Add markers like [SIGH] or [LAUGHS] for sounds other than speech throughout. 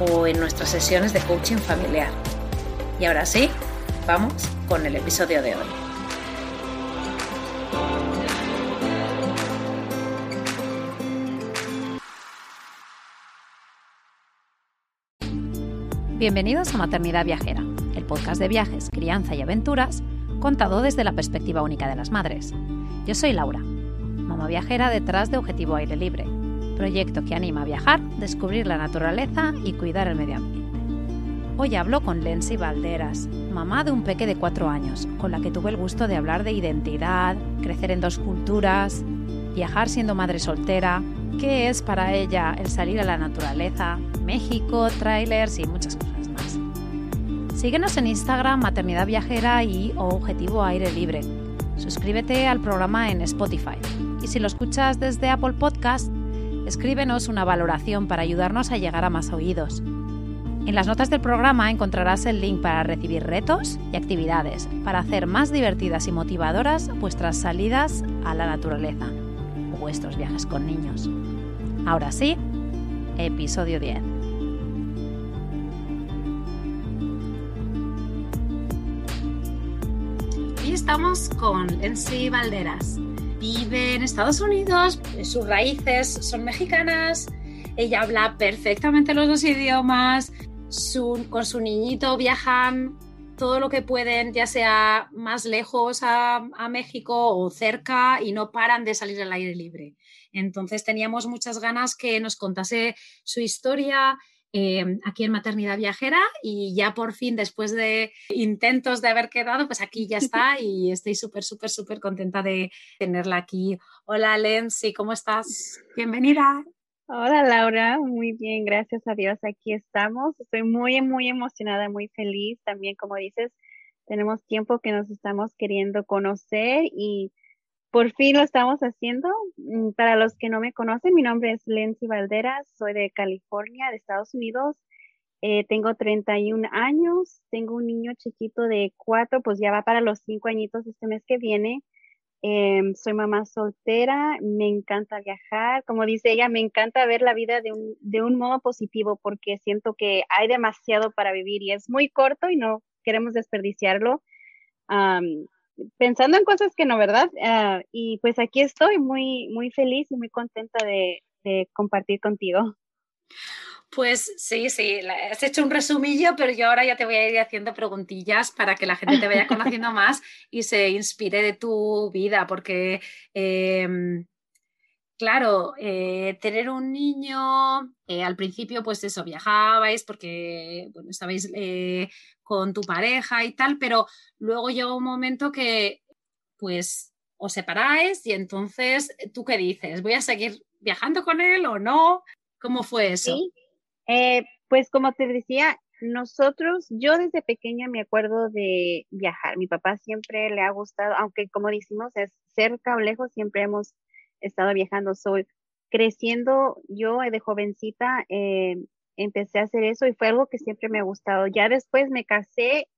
o en nuestras sesiones de coaching familiar. Y ahora sí, vamos con el episodio de hoy. Bienvenidos a Maternidad Viajera, el podcast de viajes, crianza y aventuras contado desde la perspectiva única de las madres. Yo soy Laura, mamá viajera detrás de Objetivo Aire Libre proyecto que anima a viajar, descubrir la naturaleza y cuidar el medio ambiente. Hoy hablo con Lensi Valderas, mamá de un peque de cuatro años, con la que tuve el gusto de hablar de identidad, crecer en dos culturas, viajar siendo madre soltera, qué es para ella el salir a la naturaleza, México, trailers y muchas cosas más. Síguenos en Instagram Maternidad Viajera y Objetivo Aire Libre. Suscríbete al programa en Spotify. Y si lo escuchas desde Apple Podcast, escríbenos una valoración para ayudarnos a llegar a más oídos. En las notas del programa encontrarás el link para recibir retos y actividades para hacer más divertidas y motivadoras vuestras salidas a la naturaleza o vuestros viajes con niños. Ahora sí, episodio 10. Hoy estamos con Lensi Valderas, vive en Estados Unidos, sus raíces son mexicanas, ella habla perfectamente los dos idiomas, con su niñito viajan todo lo que pueden, ya sea más lejos a, México o cerca, y no paran de salir al aire libre. Entonces teníamos muchas ganas que nos contase su historia, Em, aquí en Maternidad Viajera y ya por fin, después de intentos de haber quedado, pues aquí ya está y estoy súper, súper, súper contenta de tenerla aquí. Hola Lenzi, ¿cómo estás? Bienvenida. Hola Laura, muy bien, gracias a Dios, aquí estamos. Estoy muy, muy emocionada, muy feliz. También, como dices, tenemos tiempo que nos estamos queriendo conocer y por fin lo estamos haciendo. Mm, para los que no me conocen, mi nombre es Lenzi Valderas, soy de California, de Estados Unidos. Eh, tengo 31 años, tengo un niño chiquito de cuatro, pues ya va para los cinco añitos este mes que viene. Em, soy mamá soltera, me encanta viajar, como dice ella, me encanta ver la vida de un, de un modo positivo porque siento que hay demasiado para vivir y es muy corto y no queremos desperdiciarlo pensando en cosas que no, ¿verdad? Ah, y pues aquí estoy muy, muy feliz y muy contenta de, compartir contigo. Pues sí, sí, has hecho un resumillo, pero yo ahora ya te voy a ir haciendo preguntillas para que la gente te vaya conociendo [LAUGHS] más y se inspire de tu vida, porque em, claro, eh, tener un niño, eh, al principio pues eso, viajabais porque, bueno, estabais eh, con tu pareja y tal, pero luego llega un momento que pues os separáis y entonces, ¿tú qué dices? ¿Voy a seguir viajando con él o no? ¿Cómo fue eso? Sí, pues como te decía, nosotros, yo desde pequeña me acuerdo de viajar. Mi papá siempre le ha gustado, aunque como decimos, es cerca o lejos, siempre hemos estado viajando. Soy creciendo, yo de jovencita eh, empecé a hacer eso y fue algo que siempre me ha gustado. Ya después me casé,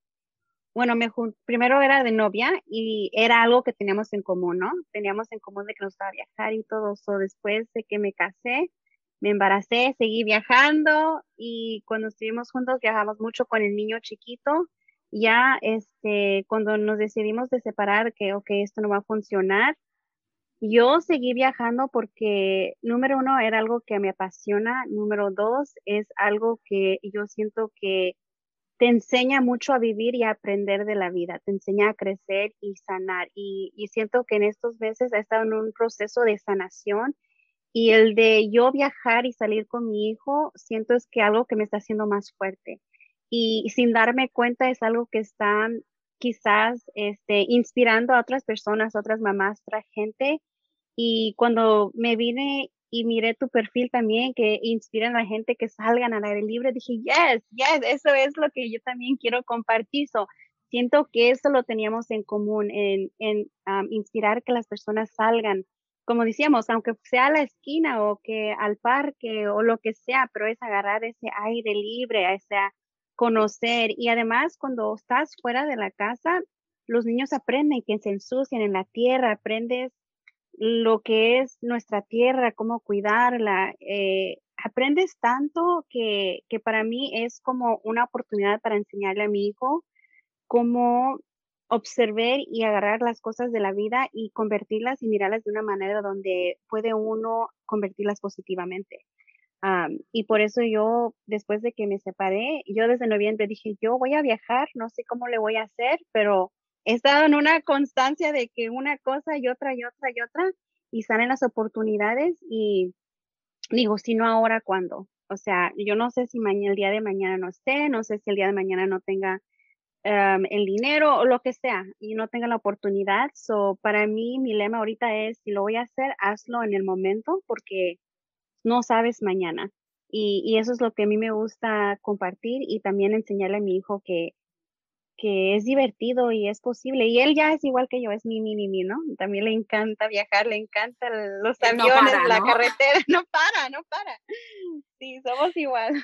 bueno, me primero era de novia y era algo que teníamos en común, ¿no? Teníamos en común de que nos gustaba viajar y todo eso. Después de que me casé, me embaracé, seguí viajando y cuando estuvimos juntos viajamos mucho con el niño chiquito. Ya, este, cuando nos decidimos de separar, que, ok, esto no va a funcionar, yo seguí viajando porque, número uno, era algo que me apasiona. Número dos, es algo que yo siento que te enseña mucho a vivir y a aprender de la vida, te enseña a crecer y sanar. Y, y siento que en estos meses he estado en un proceso de sanación y el de yo viajar y salir con mi hijo, siento es que algo que me está haciendo más fuerte. Y sin darme cuenta es algo que está quizás este, inspirando a otras personas, otras mamás, otra gente y cuando me vine y miré tu perfil también, que inspiran a la gente que salgan al aire libre, dije, yes, yes, eso es lo que yo también quiero compartir. Siento que eso lo teníamos en común, en, en inspirar que las personas salgan, como decíamos, aunque sea a la esquina o que al parque o lo que sea, pero es agarrar ese aire libre, ese conocer. Y además, cuando estás fuera de la casa, los niños aprenden que se ensucian en la tierra, aprendes lo que es nuestra tierra, cómo cuidarla. Eh, aprendes tanto que, que para mí es como una oportunidad para enseñarle a mi hijo cómo observar y agarrar las cosas de la vida y convertirlas y mirarlas de una manera donde puede uno convertirlas positivamente. Y por eso yo, después de que me separé, yo desde noviembre dije, yo voy a viajar, no sé cómo le voy a hacer, pero he estado en una constancia de que una cosa y otra y otra y otra y salen las oportunidades y digo, si no ahora, ¿cuándo? O sea, yo no sé si mañana, el día de mañana no esté, no sé si el día de mañana no tenga el dinero o lo que sea y no tenga la oportunidad. So, para mí, mi lema ahorita es, si lo voy a hacer, hazlo en el momento porque no sabes mañana. Y, y eso es lo que a mí me gusta compartir y también enseñarle a mi hijo que que es divertido y es posible. Y él ya es igual que yo, es mi, mi, mi, ¿no? También le encanta viajar, le encantan los aviones, la carretera, [LAUGHS] no para, no para. Sí, somos igual.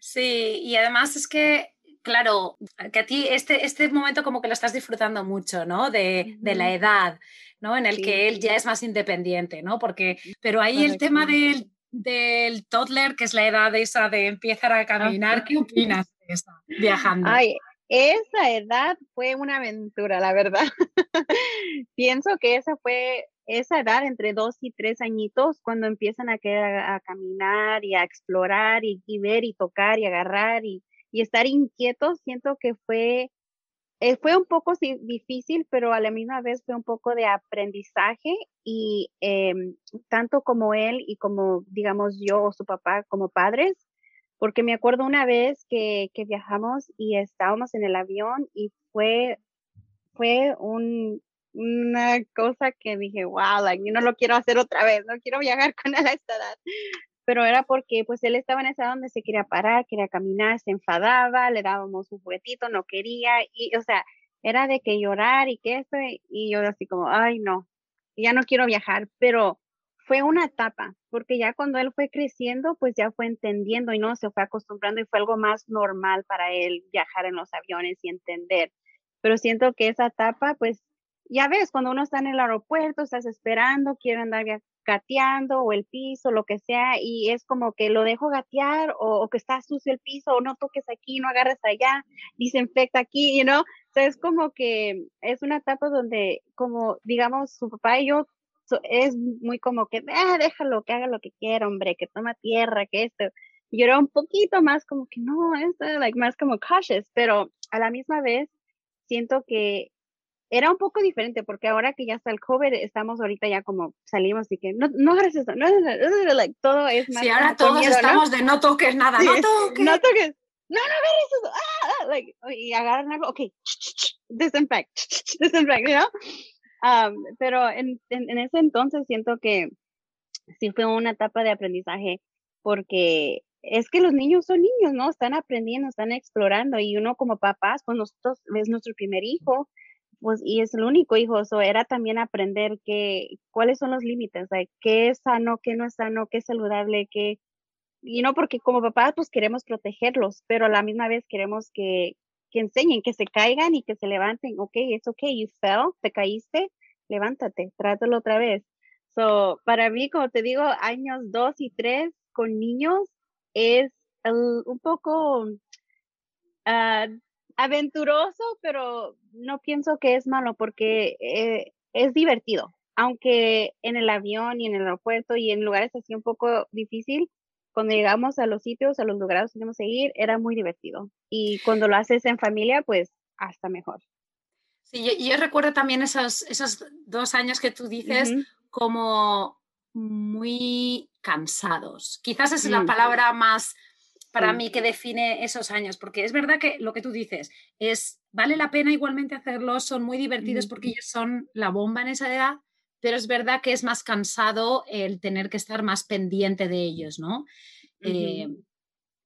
Sí, y además es que, claro, que a ti este, este momento como que lo estás disfrutando mucho, ¿no? De, de la edad, ¿no? En el que él ya es más independiente, ¿no? Porque, pero ahí el tema del, del toddler, que es la edad esa de empezar a caminar, ¿qué opinas de eso, viajando? Ay, esa edad fue una aventura, la verdad. [LAUGHS] Pienso que esa fue esa edad entre dos y tres añitos cuando empiezan a, a, caminar y a explorar y, ver y tocar y agarrar y, estar inquietos. Siento que fue, eh, fue un poco difícil, pero a la misma vez fue un poco de aprendizaje y em, tanto como él y como, digamos, yo o su papá como padres, porque me acuerdo una vez que, que viajamos y estábamos en el avión y fue, fue un, una cosa que dije, wow, like, yo no lo quiero hacer otra vez, no quiero viajar [LAUGHS] con él a esta edad. Pero era porque pues él estaba en esa donde se quería parar, quería caminar, se enfadaba, le dábamos un juguetito, no quería, y o sea, era de que llorar y que esto, y yo así como, ay no, ya no quiero viajar, pero fue una etapa, porque ya cuando él fue creciendo, pues ya fue entendiendo y no se fue acostumbrando y fue algo más normal para él viajar en los aviones y entender. Pero siento que esa etapa, pues ya ves, cuando uno está en el aeropuerto, estás esperando, quiere andar gateando o el piso, lo que sea, y es como que lo dejo gatear o, que está sucio el piso o no toques aquí, no agarres allá, desinfecta aquí, you know. O es como que es una etapa donde, como digamos, su papá y yo es muy como que, ah, déjalo, que haga lo que quiera, hombre, que toma tierra, que esto. Yo era un poquito más como que no, esto, like, más como cautious, pero a la misma vez siento que era un poco diferente porque ahora que ya está el COVID, estamos ahorita ya como salimos y que no, no hagas eso, no, [LAUGHS] like, todo es más. Sí, ahora todos estamos de no toques nada, no toques. No toques. No, no agarres eso. [LAUGHS] Ah, ah like, y agarran algo, ok, [LAUGHS] disinfect, disinfect, you know? pero en, en, ese entonces siento que sí fue una etapa de aprendizaje porque es que los niños son niños, ¿no? Están aprendiendo, están explorando y uno como papás, pues nosotros es nuestro primer hijo, pues y es el único hijo, eso era también aprender que cuáles son los límites, qué es sano, qué no es sano, qué es saludable, qué y no porque como papás pues queremos protegerlos, pero a la misma vez queremos que que enseñen, que se caigan y que se levanten. Ok, es ok, you fell, te caíste, levántate, trátalo otra vez. So, para mí, como te digo, años dos y tres con niños es un poco ah, aventuroso, pero no pienso que es malo porque eh, es divertido. aunque en el avión y en el aeropuerto y en lugares así un poco difícil, cuando llegamos a los sitios, a los lugares que teníamos que ir, era muy divertido. Y cuando lo haces en familia, pues hasta mejor. Sí, yo, recuerdo también esos, esos dos años que tú dices como muy cansados. Quizás es la palabra más para mí que define esos años, porque es verdad que lo que tú dices es, vale la pena igualmente hacerlos, son muy divertidos porque ellos son la bomba en esa edad, pero es verdad que es más cansado el tener que estar más pendiente de ellos, ¿no? Eh,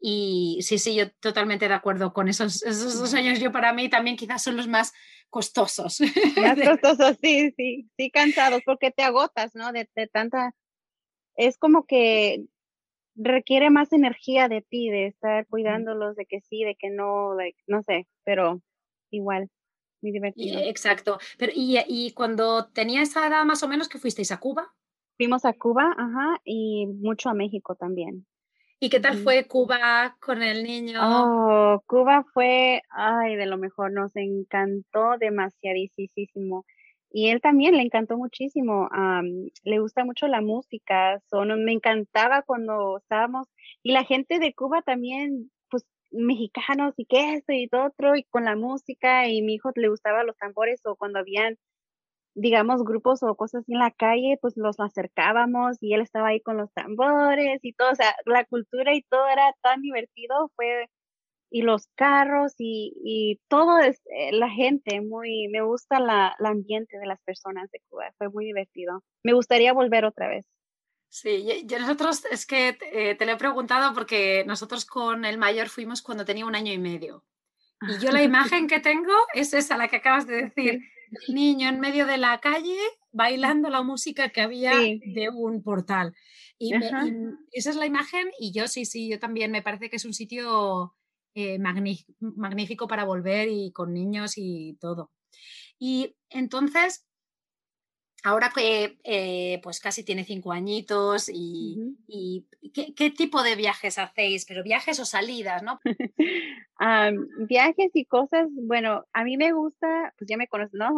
y sí, sí, yo totalmente de acuerdo con esos, esos dos años. Yo para mí también quizás son los más costosos. [LAUGHS] Más costosos, sí, sí, sí, cansados, porque te agotas, ¿no? De, tanta... Es como que requiere más energía de ti, de estar cuidándolos, de que sí, de que no, no sé, pero igual muy divertido. Exacto. Pero, y, y cuando tenía esa edad más o menos que fuisteis a Cuba? Fuimos a Cuba, ajá, y mucho a México también. ¿Y qué tal fue Cuba con el niño? Oh, Cuba fue, ay, de lo mejor, nos encantó demasiadísimo. Y él también le encantó muchísimo, le gusta mucho la música, son me encantaba cuando estábamos, y la gente de Cuba también mexicanos y que esto y todo otro y con la música y mi hijo le gustaba los tambores o cuando habían digamos grupos o cosas en la calle pues los acercábamos y él estaba ahí con los tambores y todo, o sea, la cultura y todo era tan divertido, fue y los carros y, y todo es eh, la gente muy me gusta la, el ambiente de las personas de Cuba, fue muy divertido. Me gustaría volver otra vez. Sí, yo, nosotros es que eh, te lo he preguntado porque nosotros con el mayor fuimos cuando tenía un año y medio. Y yo la [LAUGHS] imagen que tengo es esa, la que acabas de decir, el niño en medio de la calle bailando la música que había de un portal. Y, esa es la imagen y yo sí, sí, yo también me parece que es un sitio eh, magnífico para volver y con niños y todo. Y entonces, ahora que eh, pues casi tiene cinco añitos y, ¿qué, tipo de viajes hacéis? Pero viajes o salidas, ¿no? [LAUGHS] viajes y cosas, bueno, a mí me gusta, pues ya me conoces, ¿no?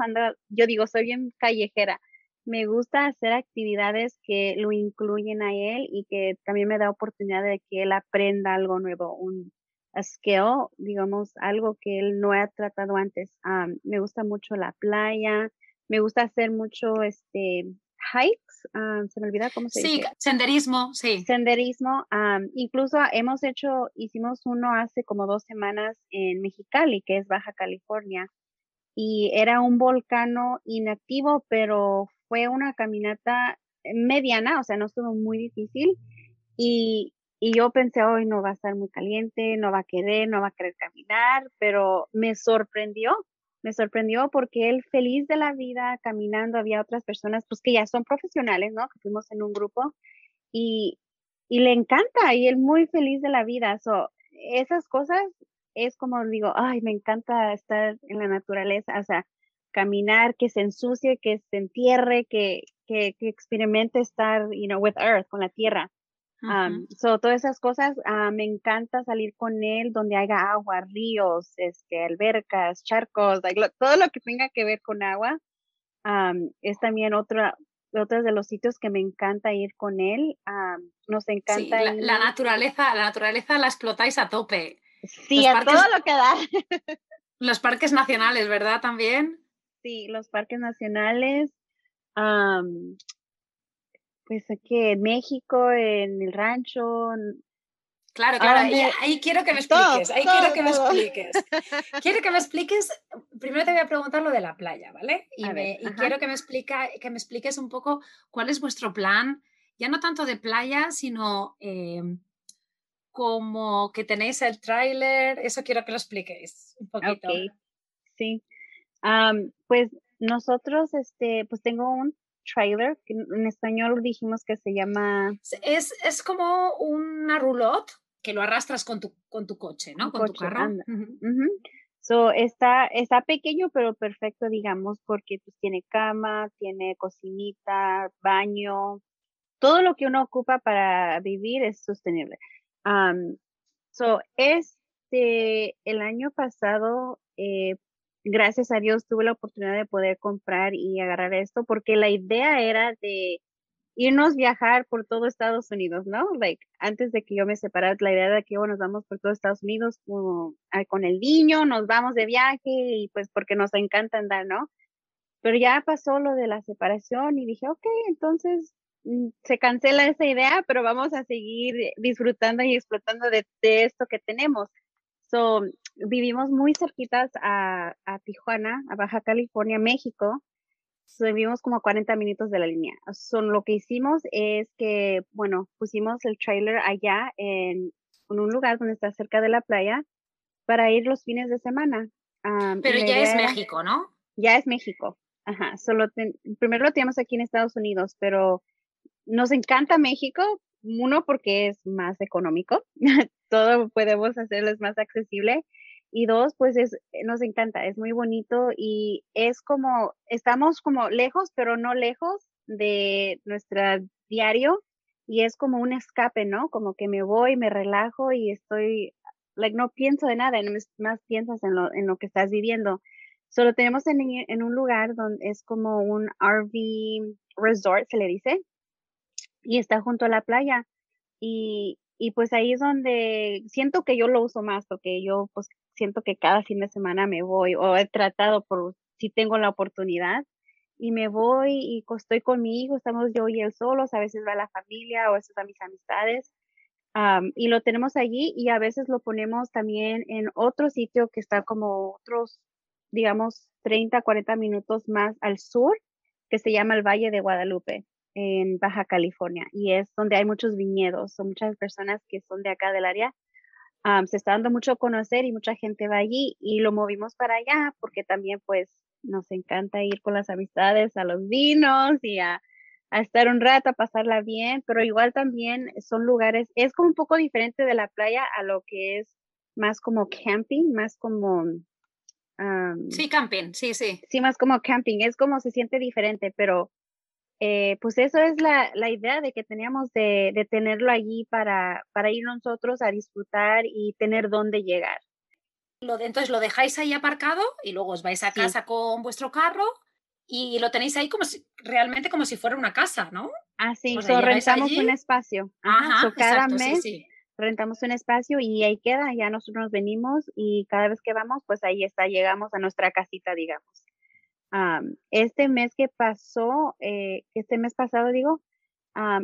yo digo, soy bien callejera. Me gusta hacer actividades que lo incluyen a él y que también me da oportunidad de que él aprenda algo nuevo, un skill, digamos, algo que él no ha tratado antes. me gusta mucho la playa, me gusta hacer mucho este hikes, ah, se me olvida cómo se dice. Sí, senderismo, sí. Senderismo, incluso hemos hecho, hicimos uno hace como dos semanas en Mexicali, que es Baja California, y era un volcano inactivo, pero fue una caminata mediana, o sea, no estuvo muy difícil, y, y yo pensé, hoy no va a estar muy caliente, no va a querer, no va a querer caminar, pero me sorprendió me sorprendió porque él feliz de la vida caminando, había otras personas pues que ya son profesionales, ¿no? Que fuimos en un grupo y, y le encanta y él muy feliz de la vida. So, esas cosas es como digo, ay, me encanta estar en la naturaleza, o sea, caminar, que se ensucie, que se entierre, que, que, que experimente estar, you know, with earth, con la tierra. Um, so, todas esas cosas, uh, me encanta salir con él donde haya agua, ríos, este, albercas, charcos, todo lo que tenga que ver con agua. Um, es también otro, otro de los sitios que me encanta ir con él. Um, nos encanta. Sí, la, naturaleza, la naturaleza la explotáis a tope. Sí, a todo lo que da. los parques nacionales, ¿verdad? También. Sí, los parques nacionales. Um, pues aquí en México, en el rancho. Claro, claro, ahí, quiero que me expliques, ahí quiero que me expliques. [LAUGHS] quiero que me expliques, primero te voy a preguntar lo de la playa, ¿vale? Y, quiero que me, explica, que me expliques un poco cuál es vuestro plan, ya no tanto de playa, sino eh, como que tenéis el tráiler, eso quiero que lo expliquéis un poquito. Sí, pues nosotros, este, pues tengo un trailer, que en español dijimos que se llama... Es, es como una roulotte que lo arrastras con tu, con tu coche, ¿no? Con tu carro. So, está, está pequeño, pero perfecto, digamos, porque pues, tiene cama, tiene cocinita, baño, todo lo que uno ocupa para vivir es sostenible. Um, so, este, el año pasado eh, gracias a Dios tuve la oportunidad de poder comprar y agarrar esto porque la idea era de irnos viajar por todo Estados Unidos, ¿no? Like, antes de que yo me separara, la idea de que bueno, nos vamos por todo Estados Unidos ah, con el niño, nos vamos de viaje y pues porque nos encanta andar, ¿no? Pero ya pasó lo de la separación y dije, ok, entonces mm, se cancela esa idea, pero vamos a seguir disfrutando y explotando de esto que tenemos. So, vivimos muy cerquitas a, a, Tijuana, a Baja California, México. So, vivimos como a 40 minutos de la línea. So, lo que hicimos es que, bueno, pusimos el trailer allá en, en un lugar donde está cerca de la playa para ir los fines de semana. Pero ya es México, ¿no? Ya es México. Ajá. Solo primero lo tenemos aquí en Estados Unidos, pero nos encanta México, uno porque es más económico, [LAUGHS] todo podemos hacerles más accesible. Y dos, pues es, eh, nos encanta, es muy bonito y es como, estamos como lejos, pero no lejos de nuestro diario y es como un escape, ¿no? Como que me voy, me relajo y estoy, like, no pienso de nada, más piensas en lo, en lo que estás viviendo. Solo tenemos en, en un lugar donde es como un RV resort, se le dice, y está junto a la playa. Y, y pues ahí es donde siento que yo lo uso más porque yo pues siento que cada fin de semana me voy o he tratado por si tengo la oportunidad y me voy y estoy con mi hijo, estamos yo y él solos, a veces va la familia o a veces a mis amistades y lo tenemos allí y a veces lo ponemos también en otro sitio que está como otros, digamos, 30, 40 minutos más al sur, que se llama el Valle de Guadalupe en Baja California y es donde hay muchos viñedos, son muchas personas que son de acá del área. se está dando mucho a conocer y mucha gente va allí y lo movimos para allá porque también pues nos encanta ir con las amistades a los vinos y a, a estar un rato, a pasarla bien, pero igual también son lugares, es como un poco diferente de la playa a lo que es más como camping, más como... sí, camping, sí, sí. Sí, más como camping, es como se siente diferente, pero eh, pues eso es la, la, idea de que teníamos de, de tenerlo allí para, para, ir nosotros a disfrutar y tener dónde llegar. Entonces lo dejáis ahí aparcado y luego os vais a casa con vuestro carro y lo tenéis ahí como si, realmente como si fuera una casa, ¿no? Ah, so rentamos un espacio. Ajá, cada mes rentamos un espacio y ahí queda, ya nosotros nos venimos y cada vez que vamos, pues ahí está, llegamos a nuestra casita, digamos este mes que pasó, eh, este mes pasado digo,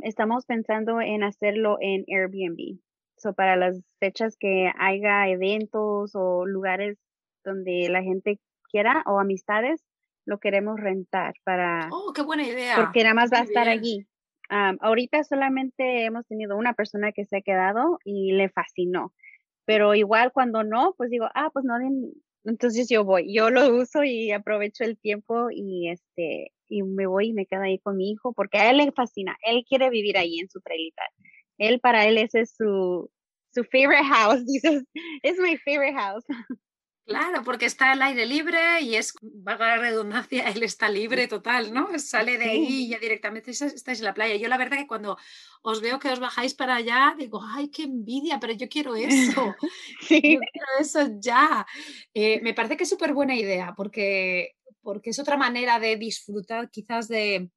estamos pensando en hacerlo en Airbnb. So, para las fechas que haya eventos o lugares donde la gente quiera o amistades, lo queremos rentar para... Oh, qué buena idea. Porque nada más va a estar allí. ahorita solamente hemos tenido una persona que se ha quedado y le fascinó. Pero igual cuando no, pues digo, ah, pues no, entonces yo voy, yo lo uso y aprovecho el tiempo y este y me voy y me quedo ahí con mi hijo porque a él le fascina, él quiere vivir ahí en su trailita. Él para él ese es su su favorite house, [LAUGHS] dices, es my favorite house. Claro, porque está al aire libre y es, vaga la redundancia, él está libre total, ¿no? Sale de ahí y ya directamente estáis en la playa. Yo la verdad que cuando os veo que os bajáis para allá, digo, ay, qué envidia, pero yo quiero eso. [LAUGHS] [LAUGHS] sí. Yo quiero eso ya. Eh, me parece que es súper buena idea porque, porque es otra manera de disfrutar quizás de,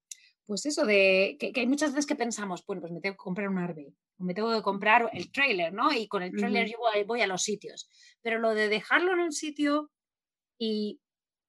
pues eso, de que, hay muchas veces que pensamos, bueno, pues me tengo que comprar un o me tengo que comprar el trailer, ¿no? Y con el trailer yo voy, a los sitios. Pero lo de dejarlo en un sitio y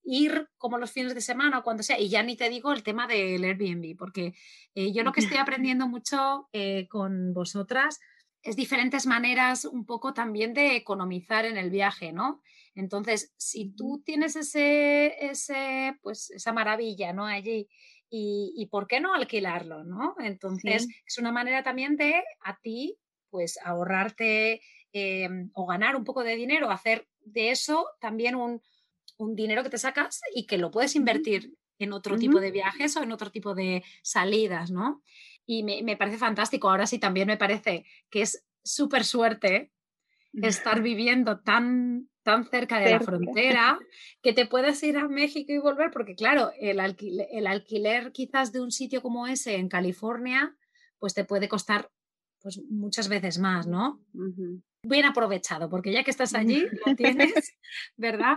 ir como los fines de semana o cuando sea, y ya ni te digo el tema del Airbnb, porque eh, yo lo que estoy [LAUGHS] aprendiendo mucho eh, con vosotras es diferentes maneras un poco también de economizar en el viaje, ¿no? Entonces, si tú tienes ese, ese, pues esa maravilla, ¿no? Allí y, por qué no alquilarlo, ¿no? Entonces, es una manera también de a ti, pues, ahorrarte em, o ganar un poco de dinero, hacer de eso también un, dinero que te sacas y que lo puedes invertir en otro tipo de viajes o en otro tipo de salidas, ¿no? Y me, me parece fantástico. Ahora sí, también me parece que es súper suerte estar viviendo tan tan cerca de la frontera [LAUGHS] que te puedes ir a México y volver, porque claro, el alquiler, el alquiler quizás de un sitio como ese en California, pues te puede costar pues muchas veces más, ¿no? Bien aprovechado, porque ya que estás [LAUGHS] allí, lo tienes, ¿verdad?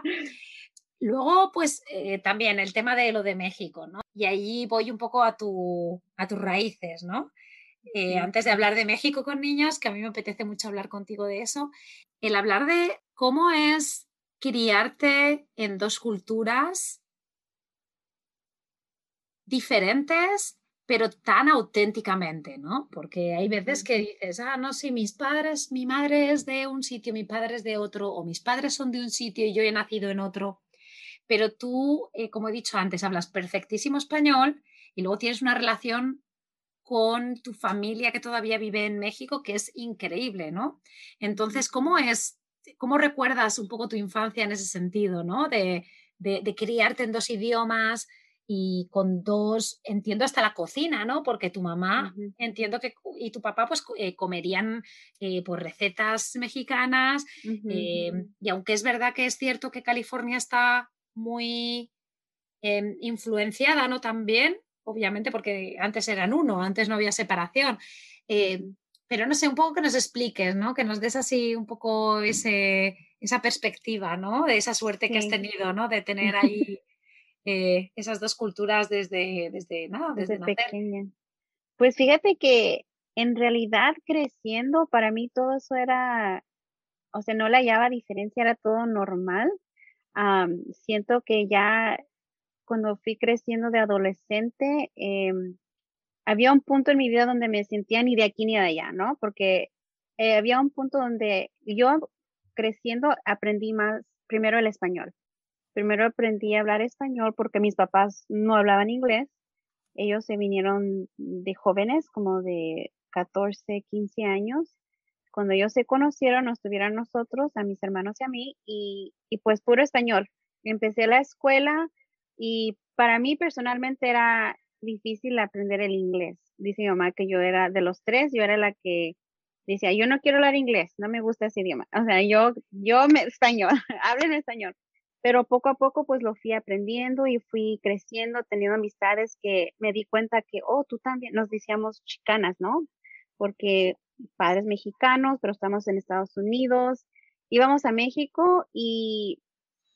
Luego, pues eh, también el tema de lo de México, ¿no? Y allí voy un poco a, tu, a tus raíces, ¿no? Eh, antes de hablar de México con niños, que a mí me apetece mucho hablar contigo de eso, el hablar de cómo es criarte en dos culturas diferentes, pero tan auténticamente, ¿no? Porque hay veces que dices, ah, no, sí, mis padres, mi madre es de un sitio, mi padre es de otro, o mis padres son de un sitio y yo he nacido en otro. Pero tú, eh, como he dicho antes, hablas perfectísimo español y luego tienes una relación con tu familia que todavía vive en México, que es increíble, ¿no? Entonces, ¿cómo es, cómo recuerdas un poco tu infancia en ese sentido, ¿no? De, de, criarte en dos idiomas y con dos, entiendo hasta la cocina, ¿no? Porque tu mamá, entiendo que, y tu papá, pues eh, comerían eh, pues, recetas mexicanas. Em, y aunque es verdad que es cierto que California está muy em, influenciada, ¿no? También obviamente porque antes eran uno, antes no había separación. Eh, pero no sé, un poco que nos expliques, ¿no? Que nos des así un poco ese, esa perspectiva, ¿no? De esa suerte que has tenido, ¿no? De tener [LAUGHS] ahí eh, esas dos culturas desde, desde nada, desde, pequeña. Pues fíjate que en realidad creciendo, para mí todo eso era, o sea, no la hallaba diferencia, era todo normal. siento que ya cuando fui creciendo de adolescente, em, había un punto en mi vida donde me sentía ni de aquí ni de allá, ¿no? Porque eh, había un punto donde yo creciendo aprendí más primero el español. Primero aprendí a hablar español porque mis papás no hablaban inglés. Ellos se vinieron de jóvenes, como de 14, 15 años. Cuando ellos se conocieron, nos tuvieron nosotros, a mis hermanos y a mí, y, y pues puro español. Empecé la escuela, y para mí personalmente era difícil aprender el inglés. Dice mi mamá que yo era de los tres, yo era la que decía, yo no quiero hablar inglés, no me gusta ese idioma. O sea, yo, yo me, [LAUGHS] español, hablo en español. Pero poco a poco pues lo fui aprendiendo y fui creciendo, teniendo amistades que me di cuenta que, oh, tú también, nos decíamos chicanas, ¿no? Porque padres mexicanos, pero estamos en Estados Unidos. Íbamos a México y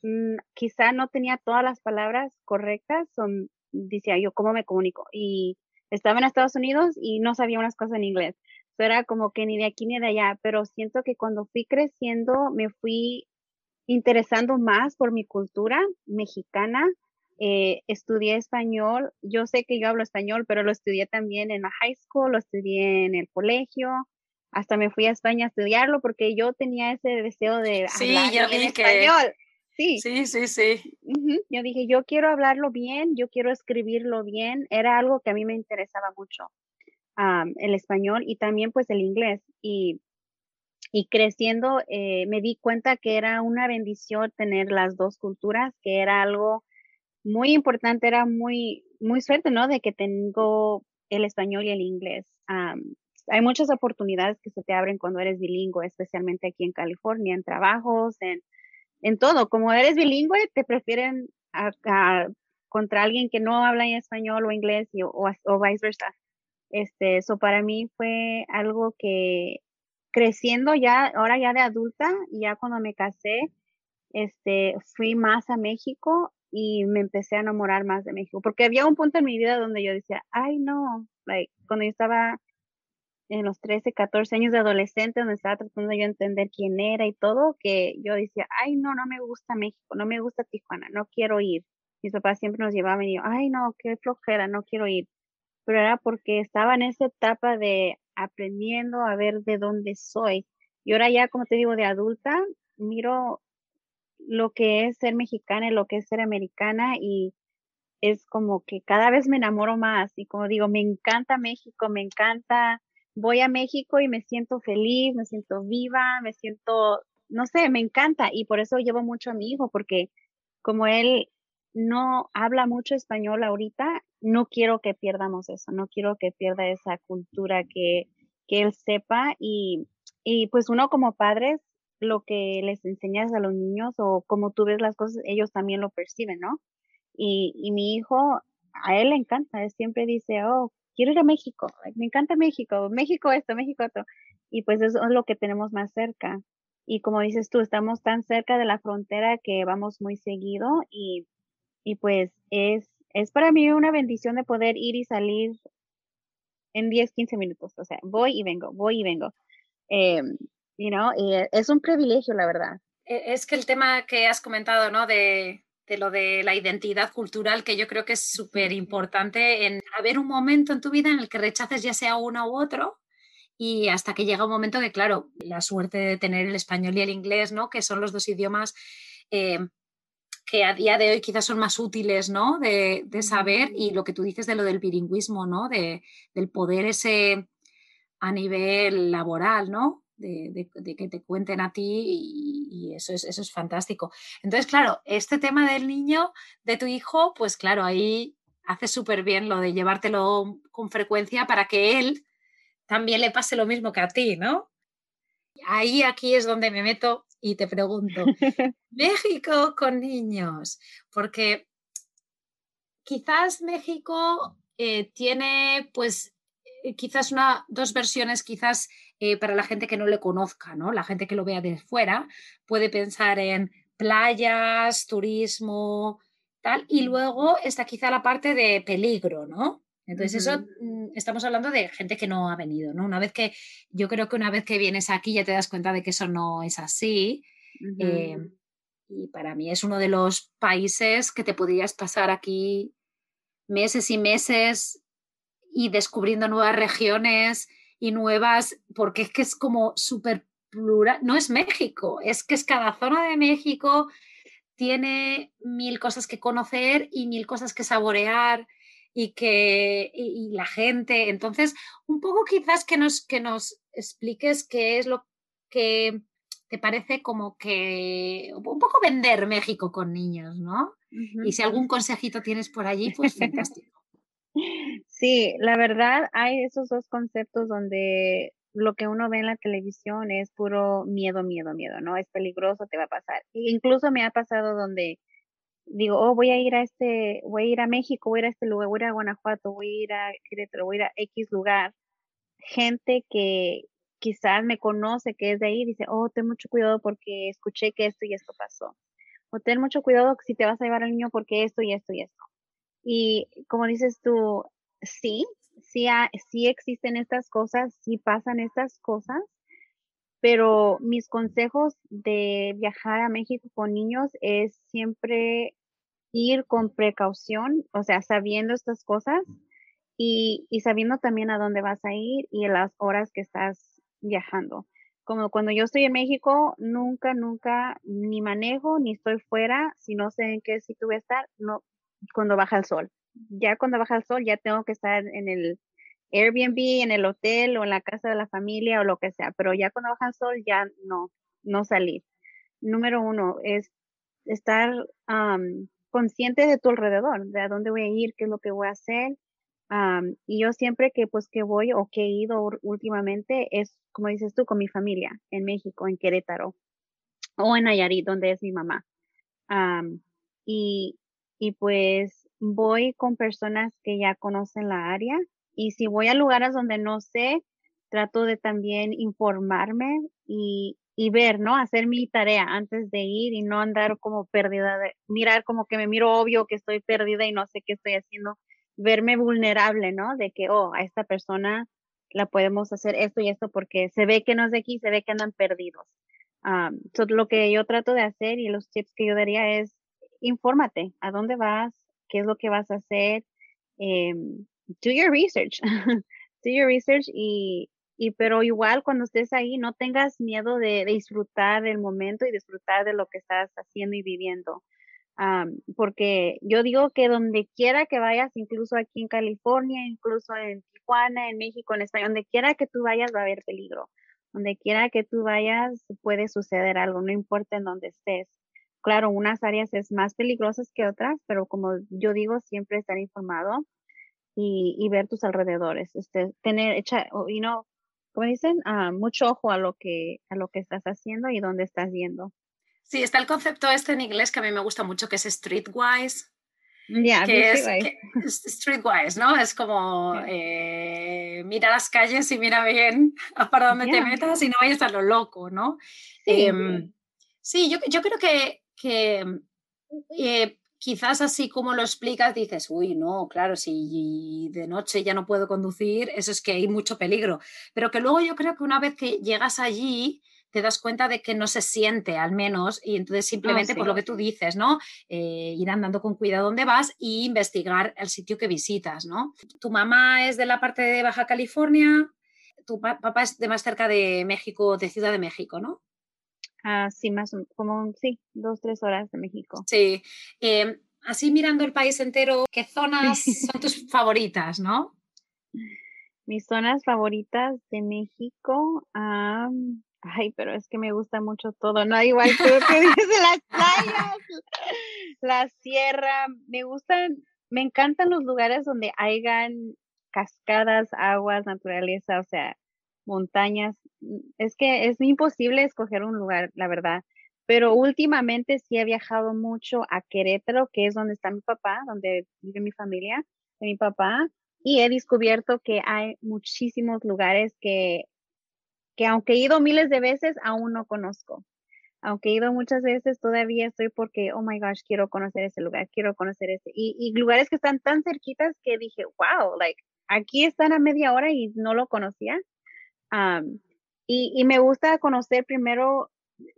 Mm, quizá no tenía todas las palabras correctas, son, decía yo, ¿cómo me comunico? Y estaba en Estados Unidos y no sabía unas cosas en inglés. era como que ni de aquí ni de allá, pero siento que cuando fui creciendo me fui interesando más por mi cultura mexicana. Eh, estudié español. Yo sé que yo hablo español, pero lo estudié también en la high school, lo estudié en el colegio. Hasta me fui a España a estudiarlo porque yo tenía ese deseo de hablar en español. Sí. Sí, sí, sí. Yo dije, yo quiero hablarlo bien, yo quiero escribirlo bien. Era algo que a mí me interesaba mucho, el español y también pues el inglés. Y, y creciendo eh, me di cuenta que era una bendición tener las dos culturas, que era algo muy importante, era muy, muy suerte, ¿no? De que tengo el español y el inglés. hay muchas oportunidades que se te abren cuando eres bilingüe, especialmente aquí en California, en trabajos, en en todo. Como eres bilingüe, te prefieren contra alguien que no habla en español o inglés o, o, viceversa. Este, eso para mí fue algo que creciendo ya, ahora ya de adulta, ya cuando me casé, este, fui más a México y me empecé a enamorar más de México, porque había un punto en mi vida donde yo decía, ay no, like, cuando yo estaba en los 13, 14 años de adolescente, donde estaba tratando yo de entender quién era y todo, que yo decía, ay, no, no me gusta México, no me gusta Tijuana, no quiero ir. Mis papás siempre nos llevaban y yo, ay, no, qué flojera, no quiero ir. Pero era porque estaba en esa etapa de aprendiendo a ver de dónde soy. Y ahora ya, como te digo, de adulta, miro lo que es ser mexicana y lo que es ser americana y es como que cada vez me enamoro más y como digo, me encanta México, me encanta voy a México y me siento feliz, me siento viva, me siento, no sé, me encanta y por eso llevo mucho a mi hijo, porque como él no habla mucho español ahorita, no quiero que pierdamos eso, no quiero que pierda esa cultura que, que él sepa y, y pues uno como padres, lo que les enseñas a los niños o como tú ves las cosas, ellos también lo perciben, ¿no? Y, y mi hijo, a él le encanta, él siempre dice, oh, quiero ir a México, me encanta México, México esto, México esto. Y pues eso es lo que tenemos más cerca. y como dices tú, estamos tan cerca de la frontera que vamos muy seguido y, y pues es, es para mí una bendición de poder ir y salir en 10, 15 minutos. O sea, voy y vengo, voy y vengo. Eh, you know, es un privilegio, la verdad. E, es que el tema que has comentado, ¿no? De, de lo de la identidad cultural, que yo creo que es súper importante en haber un momento en tu vida en el que rechaces ya sea uno u otro y hasta que llega un momento que, claro, la suerte de tener el español y el inglés, ¿no? Que son los dos idiomas eh, que a día de hoy quizás son más útiles, ¿no? De, de, saber y lo que tú dices de lo del bilingüismo, ¿no? De, del poder ese a nivel laboral, ¿no? De, de, que te cuenten a ti y, eso, es, eso es fantástico. Entonces, claro, este tema del niño, de tu hijo, pues claro, ahí hace súper bien lo de llevártelo con frecuencia para que él también le pase lo mismo que a ti, ¿no? Ahí aquí es donde me meto y te pregunto, [LAUGHS] México con niños, porque quizás México eh, tiene pues quizás una, dos versiones quizás eh, para la gente que no le conozca, ¿no? La gente que lo vea de fuera puede pensar en playas, turismo, tal, y luego está quizá la parte de peligro, ¿no? Entonces, eso mm, estamos hablando de gente que no ha venido, ¿no? Una vez que, yo creo que una vez que vienes aquí ya te das cuenta de que eso no es así. Eh, y para mí es uno de los países que te podrías pasar aquí meses y meses y descubriendo nuevas regiones y nuevas, porque es que es como súper plural. No es México, es que es cada zona de México tiene mil cosas que conocer y mil cosas que saborear y que y, la gente. Entonces, un poco quizás que nos, que nos expliques qué es lo que te parece como que un poco vender México con niños, ¿no? Y si algún consejito tienes por allí, pues [LAUGHS] fantástico. Sí, la verdad hay esos dos conceptos donde lo que uno ve en la televisión es puro miedo, miedo, miedo, ¿no? Es peligroso, te va a pasar. incluso me ha pasado donde digo, oh, voy a ir a este, voy a ir a México, voy a ir a este lugar, voy a ir a Guanajuato, voy a ir a Querétaro, voy a ir a X lugar. Gente que quizás me conoce, que es de ahí, dice, oh, ten mucho cuidado porque escuché que esto y esto pasó. O ten mucho cuidado si te vas a llevar al niño porque esto y esto y esto. Y como dices tú, sí, sí, sí existen estas cosas, sí pasan estas cosas, pero mis consejos de viajar a México con niños es siempre ir con precaución, o sea, sabiendo estas cosas y, sabiendo también a dónde vas a ir y las horas que estás viajando. Como cuando yo estoy en México, nunca, nunca ni manejo ni estoy fuera si no sé en qué sitio voy a estar, no, cuando baja el sol. Ya cuando baja el sol ya tengo que estar en el Airbnb, en el hotel o en la casa de la familia o lo que sea, pero ya cuando baja el sol ya no, no salir. Número uno es estar consciente de tu alrededor, de a dónde voy a ir, qué es lo que voy a hacer. y yo siempre que pues que voy o que he ido últimamente es, como dices tú, con mi familia en México, en Querétaro o en Nayarit, donde es mi mamá. y, y pues voy con personas que ya conocen la área y si voy a lugares donde no sé, trato de también informarme y, y ver, ¿no? Hacer mi tarea antes de ir y no andar como perdida, mirar como que me miro obvio que estoy perdida y no sé qué estoy haciendo, verme vulnerable, ¿no? De que, oh, a esta persona la podemos hacer esto y esto porque se ve que no es de aquí, se ve que andan perdidos. Um, lo que yo trato de hacer y los tips que yo daría es, infórmate, ¿a dónde vas? ¿Qué es lo que vas a hacer? Eh, do your research, [LAUGHS] do your research y, y pero igual cuando estés ahí no tengas miedo de, disfrutar del momento y disfrutar de lo que estás haciendo y viviendo. porque yo digo que donde quiera que vayas, incluso aquí en California, incluso en Tijuana, en México, en España, donde quiera que tú vayas va a haber peligro. Donde quiera que tú vayas puede suceder algo, no importa en dónde estés. Claro, unas áreas es más peligrosas que otras, pero como yo digo, siempre estar informado y, ver tus alrededores, este, tener, echa, you know, como dicen, uh, mucho ojo a lo, que, a lo que estás haciendo y dónde estás yendo. Sí, está el concepto este en inglés que a mí me gusta mucho, que es streetwise, que es streetwise, ¿no? Es como eh, mira las calles y mira bien [LAUGHS] para dónde te metas y no vayas a lo loco, ¿no? Sí, em, yo, yo, creo que, que eh, quizás así como lo explicas, dices, uy, no, claro, si de noche ya no puedo conducir, eso es que hay mucho peligro. Pero que luego yo creo que una vez que llegas allí, te das cuenta de que no se siente al menos y entonces simplemente por lo que tú dices, ¿no? Eh, ir andando con cuidado donde vas e investigar el sitio que visitas, ¿no? Tu mamá es de la parte de Baja California, tu papá es de más cerca de México, de Ciudad de México, ¿no? Ah, sí, más como, sí, dos, tres horas de México. Sí. Em, así mirando el país entero, ¿qué zonas [LAUGHS] son tus favoritas, no? Mis zonas favoritas de México, ay, pero es que me gusta mucho todo, ¿no? Igual tú que dices [LAUGHS] las playas, la sierra, me gustan, me encantan los lugares donde hayan cascadas, aguas, naturaleza, o sea, montañas. Mm, es que es imposible escoger un lugar, la verdad. Pero últimamente sí he viajado mucho a Querétaro, que es donde está mi papá, donde vive mi familia, de mi papá, y he descubierto que hay muchísimos lugares que, que aunque he ido miles de veces, aún no conozco. Aunque he ido muchas veces, todavía estoy porque, oh my gosh, quiero conocer ese lugar, quiero conocer ese. Y, y lugares que están tan cerquitas que dije, wow, like, aquí están a media hora y no lo conocía y, me gusta conocer primero,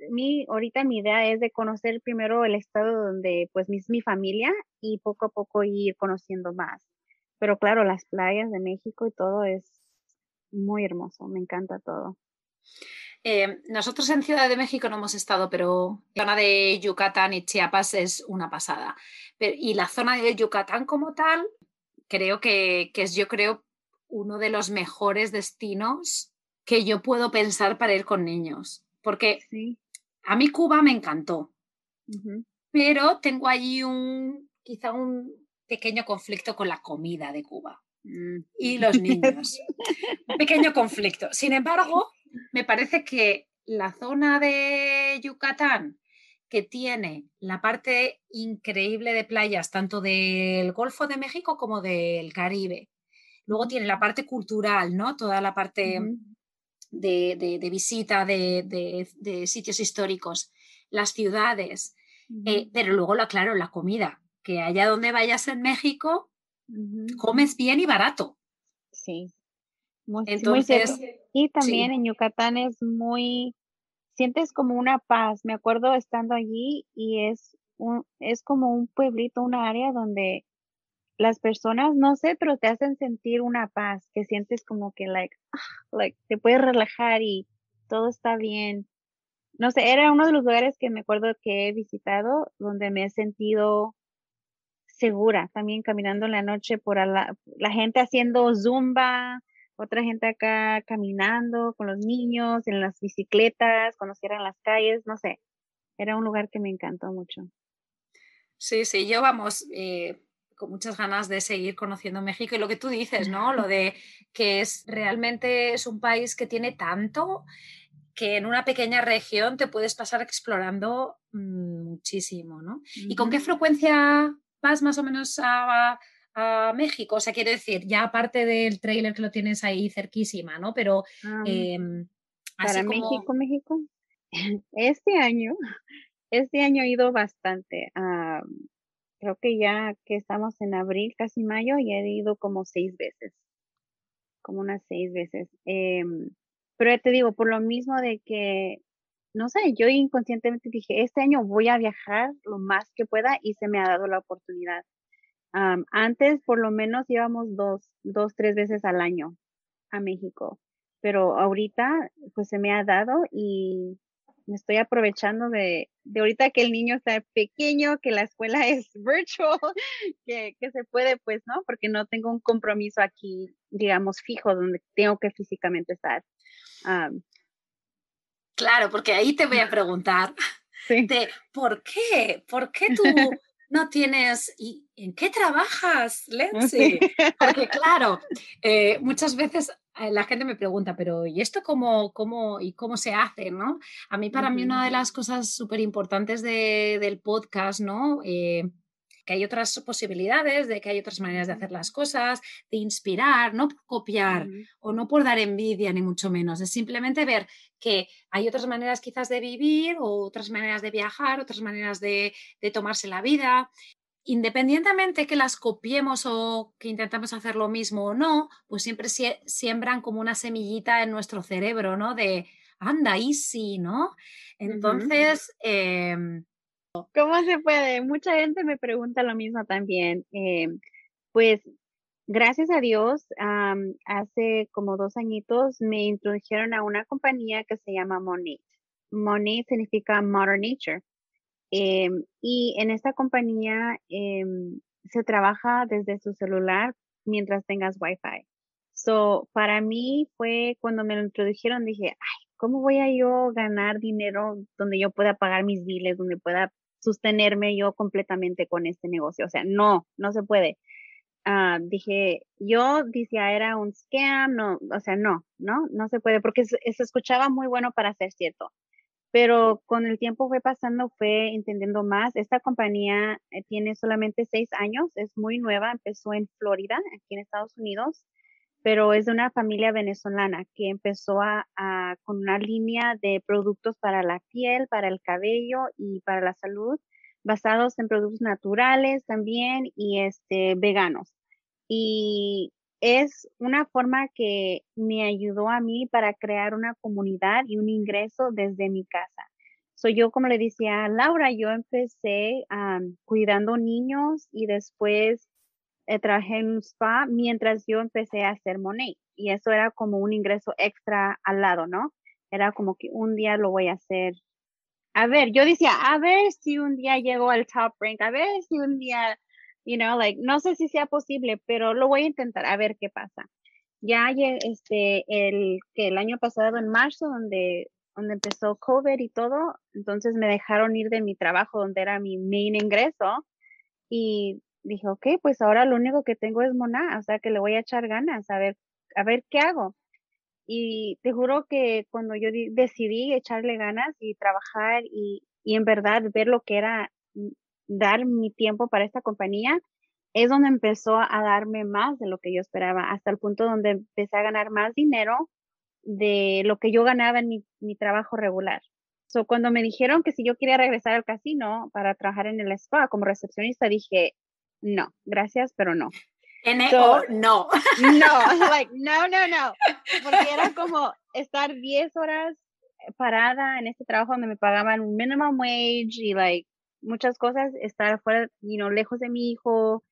mi, ahorita mi idea es de conocer primero el estado donde pues mi, mi familia y poco a poco ir conociendo más. Pero claro, las playas de México y todo es muy hermoso, me encanta todo. Eh, nosotros en Ciudad de México no hemos estado, pero la zona de Yucatán y Chiapas es una pasada. y la zona de Yucatán como tal, creo que, que, es, yo creo, uno de los mejores destinos que yo puedo pensar para ir con niños. Porque a mí Cuba me encantó, pero tengo allí un, quizá un pequeño conflicto con la comida de Cuba mm. y los niños. [LAUGHS] pequeño conflicto. Sin embargo, me parece que la zona de Yucatán, que tiene la parte increíble de playas, tanto del Golfo de México como del Caribe. Luego tiene la parte cultural, ¿no? Toda la parte de, visita de, sitios históricos, las ciudades, eh, pero luego, la, claro, la comida, que allá donde vayas en México, comes bien y barato. Sí. Muy, Entonces, y también en Yucatán es muy, sientes como una paz. Me acuerdo estando allí y es un, es como un pueblito, una área donde las personas, no sé, pero te hacen sentir una paz, que sientes como que, like, ah, like, te puedes relajar y todo está bien. No sé, era uno de los lugares que me acuerdo que he visitado donde me he sentido segura, también caminando en la noche por la, la gente haciendo zumba, otra gente acá caminando con los niños en las bicicletas, cuando las calles, no sé, era un lugar que me encantó mucho. Sí, sí, yo vamos, eh, con muchas ganas de seguir conociendo México y lo que tú dices, ¿no? Lo de que es realmente es un país que tiene tanto que en una pequeña región te puedes pasar explorando mm, muchísimo, ¿no? ¿Y con qué frecuencia vas más o menos a, México? O sea, quiero decir, ya aparte del trailer que lo tienes ahí cerquísima, ¿no? Pero em, para México, México, este año, este año he ido bastante. a creo que ya que estamos en abril, casi mayo, y he ido como seis veces, como unas seis veces. Em, pero te digo, por lo mismo de que, no sé, yo inconscientemente dije, este año voy a viajar lo más que pueda y se me ha dado la oportunidad. antes, por lo menos, íbamos dos, dos, tres veces al año a México, pero ahorita, pues se me ha dado y me estoy aprovechando de, de ahorita que el niño está pequeño, que la escuela [LAUGHS] es virtual, que, que se puede, pues, ¿no? Porque no tengo un compromiso aquí, digamos, fijo, donde tengo que físicamente estar. claro, porque ahí te voy a preguntar de por qué, por qué tú [LAUGHS] no tienes, ¿y en qué trabajas, Lenzi? Porque claro, eh, muchas veces la gente me pregunta, pero ¿y esto cómo, cómo, y cómo se hace? ¿no? A mí, para mí, una de las cosas súper importantes del podcast, ¿no? Eh, que hay otras posibilidades, de que hay otras maneras de hacer las cosas, de inspirar, no por copiar o no por dar envidia, ni mucho menos, es simplemente ver que hay otras maneras quizás de vivir o otras maneras de viajar, otras maneras de, de tomarse la vida independientemente que las copiemos o que intentemos hacer lo mismo o no, pues siempre siembran como una semillita en nuestro cerebro, ¿no? De, anda, sí, ¿no? Entonces... Em, ¿Cómo se puede? Mucha gente me pregunta lo mismo también. Em, pues gracias a Dios, hace como dos añitos me introdujeron a una compañía que se llama Monet. Monet significa Modern Nature. Em, y en esta compañía em, se trabaja desde su celular mientras tengas Wi-Fi. So, para mí fue cuando me lo introdujeron, dije, ay, ¿cómo voy a yo ganar dinero donde yo pueda pagar mis biles, donde pueda sostenerme yo completamente con este negocio? O sea, no, no se puede. Ah, dije, yo decía, era un scam, no, o sea, no, no, no se puede, porque se escuchaba muy bueno para ser cierto pero con el tiempo fue pasando, fue entendiendo más. Esta compañía eh, tiene solamente seis años, es muy nueva, empezó en Florida, aquí en Estados Unidos, pero es de una familia venezolana que empezó a, con una línea de productos para la piel, para el cabello y para la salud, basados en productos naturales también y este, veganos. Y es una forma que me ayudó a mí para crear una comunidad y un ingreso desde mi casa. Soy yo, como le decía Laura, yo empecé cuidando niños y después eh, trabajé en un spa mientras yo empecé a hacer Monet. Y eso era como un ingreso extra al lado, ¿no? Era como que un día lo voy a hacer. A ver, yo decía, a ver si un día llego al top rank, a ver si un día you know, like, no sé si sea posible, pero lo voy a intentar a ver qué pasa. Ya este, el, que el año pasado en marzo, donde, donde empezó COVID y todo, entonces me dejaron ir de mi trabajo, donde era mi main ingreso, y dije, ok, pues ahora lo único que tengo es Mona, o sea que le voy a echar ganas, a ver, a ver qué hago. Y te juro que cuando yo decidí echarle ganas y trabajar y, y en verdad ver lo que era dar mi tiempo para esta compañía, es donde empezó a darme más de lo que yo esperaba, hasta el punto donde empecé a ganar más dinero de lo que yo ganaba en mi, trabajo regular. So, cuando me dijeron que si yo quería regresar al casino para trabajar en el spa como recepcionista, dije, no, gracias, pero no. N o no. No, [LAUGHS] [LAUGHS] like, no, no, no. Porque era como estar 10 horas parada en este trabajo donde me pagaban minimum wage y like muchas cosas, estar fuera, you know, lejos de mi hijo,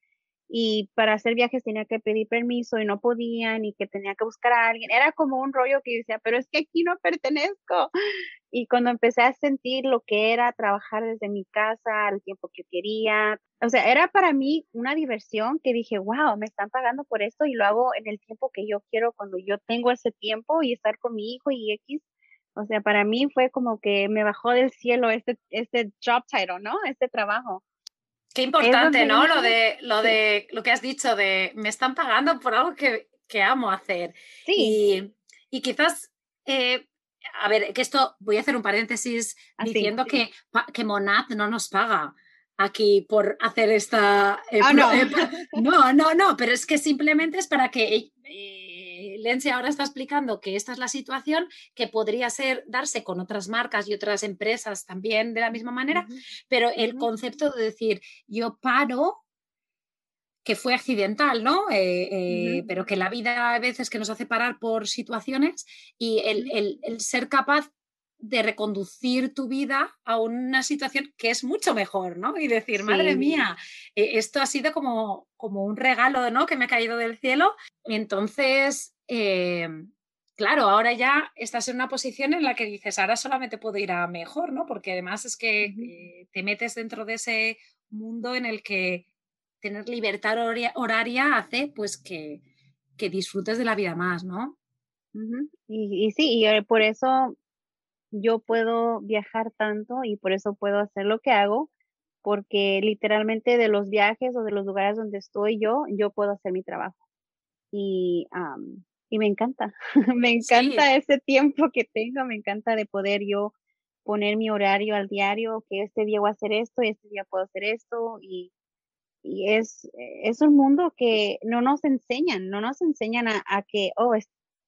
y para hacer viajes tenía que pedir permiso y no podían y que tenía que buscar a alguien. Era como un rollo que decía, pero es que aquí no pertenezco. [LAUGHS] Y cuando empecé a sentir lo que era trabajar desde mi casa al tiempo que quería, o sea, era para mí una diversión que dije, wow, me están pagando por esto y lo hago en el tiempo que yo quiero cuando yo tengo ese tiempo y estar con mi hijo y X o sea, para mí fue como que me bajó del cielo este, este job title, ¿no? Este trabajo. Qué importante, ¿no? Lo de, lo de lo que has dicho de me están pagando por algo que, amo hacer. Sí. Y, quizás, eh, a ver, que esto, voy a hacer un paréntesis diciendo Que, que Monat no nos paga aquí por hacer esta... Eh, ah, no. Eh, [LAUGHS] no, no, no, pero es que simplemente es para que Lense ahora está explicando que esta es la situación que podría ser darse con otras marcas y otras empresas también de la misma manera, pero el concepto de decir yo paro que fue accidental, ¿no? Eh, eh, pero que la vida a veces que nos hace parar por situaciones y el, ser capaz de reconducir tu vida a una situación que es mucho mejor, ¿no? Y decir, madre mía, eh, esto ha sido como, como un regalo, ¿no? Que me ha caído del cielo. Entonces, Em, claro, ahora ya estás en una posición en la que dices, ahora solamente puedo ir a mejor, ¿no? Porque además es que eh, te metes dentro de ese mundo en el que tener libertad horaria, hace pues que, que, disfrutes de la vida más, ¿no? y, y, sí, y eh, por eso yo puedo viajar tanto y por eso puedo hacer lo que hago, porque literalmente de los viajes o de los lugares donde estoy yo, yo puedo hacer mi trabajo. Y y me encanta, [LAUGHS] me encanta ese tiempo que tengo, me encanta de poder yo poner mi horario al diario, que este día voy a hacer esto y este día puedo hacer esto y y es, es un mundo que no nos enseñan, no nos enseñan a, que, oh,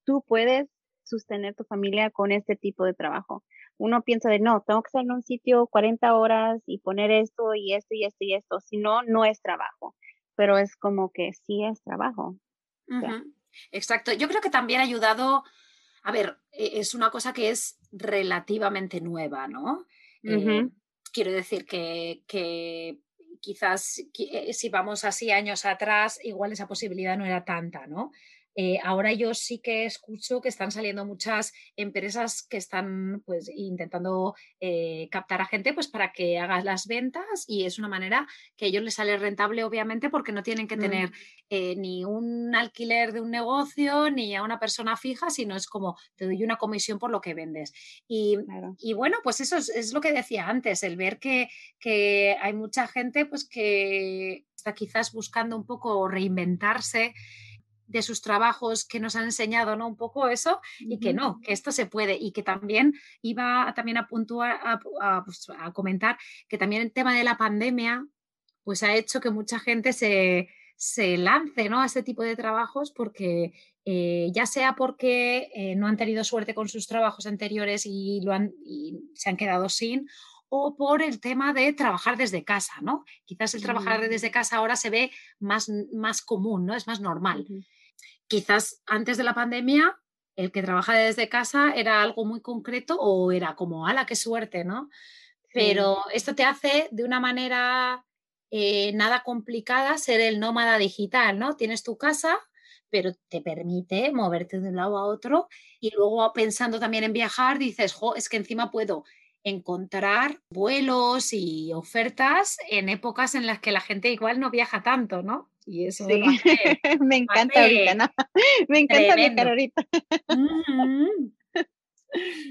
tú puedes sostener tu familia con este tipo de trabajo. Uno piensa de, no, tengo que estar en un sitio 40 horas y poner esto y esto y esto y esto, si no, no es trabajo, pero es como que sí es trabajo. Exacto, yo creo que también ha ayudado, a ver, e, es una cosa que es relativamente nueva, ¿no? Eh, quiero decir que, que quizás eh, si vamos así años atrás, igual esa posibilidad no era tanta, ¿no? Eh, ahora yo sí que escucho que están saliendo muchas empresas que están pues intentando eh, captar a gente pues para que hagas las ventas y es una manera que a ellos les sale rentable obviamente porque no tienen que mm. tener eh, ni un alquiler de un negocio ni a una persona fija, sino es como te doy una comisión por lo que vendes. Y, bueno, pues eso es, lo que decía antes, el ver que, que hay mucha gente pues que está quizás buscando un poco reinventarse de sus trabajos que nos han enseñado, ¿no? Un poco eso, y que no, que esto se puede, y que también iba también a puntuar, pues, a, comentar que también el tema de la pandemia, pues ha hecho que mucha gente se, se lance, ¿no? A este tipo de trabajos porque eh, ya sea porque eh, no han tenido suerte con sus trabajos anteriores y, lo han, se han quedado sin, o por el tema de trabajar desde casa, ¿no? Quizás el trabajar desde casa ahora se ve más, más común, ¿no? Es más normal quizás antes de la pandemia el que trabaja desde casa era algo muy concreto o era como, ala, qué suerte, ¿no? Pero esto te hace de una manera eh, nada complicada ser el nómada digital, ¿no? Tienes tu casa, pero te permite moverte de un lado a otro y luego pensando también en viajar, dices, jo, es que encima puedo encontrar vuelos y ofertas en épocas en las que la gente igual no viaja tanto, ¿no? Y eso [LAUGHS] [LAUGHS] me encanta ahorita, ¿no? [LAUGHS] Me encanta viajar ahorita.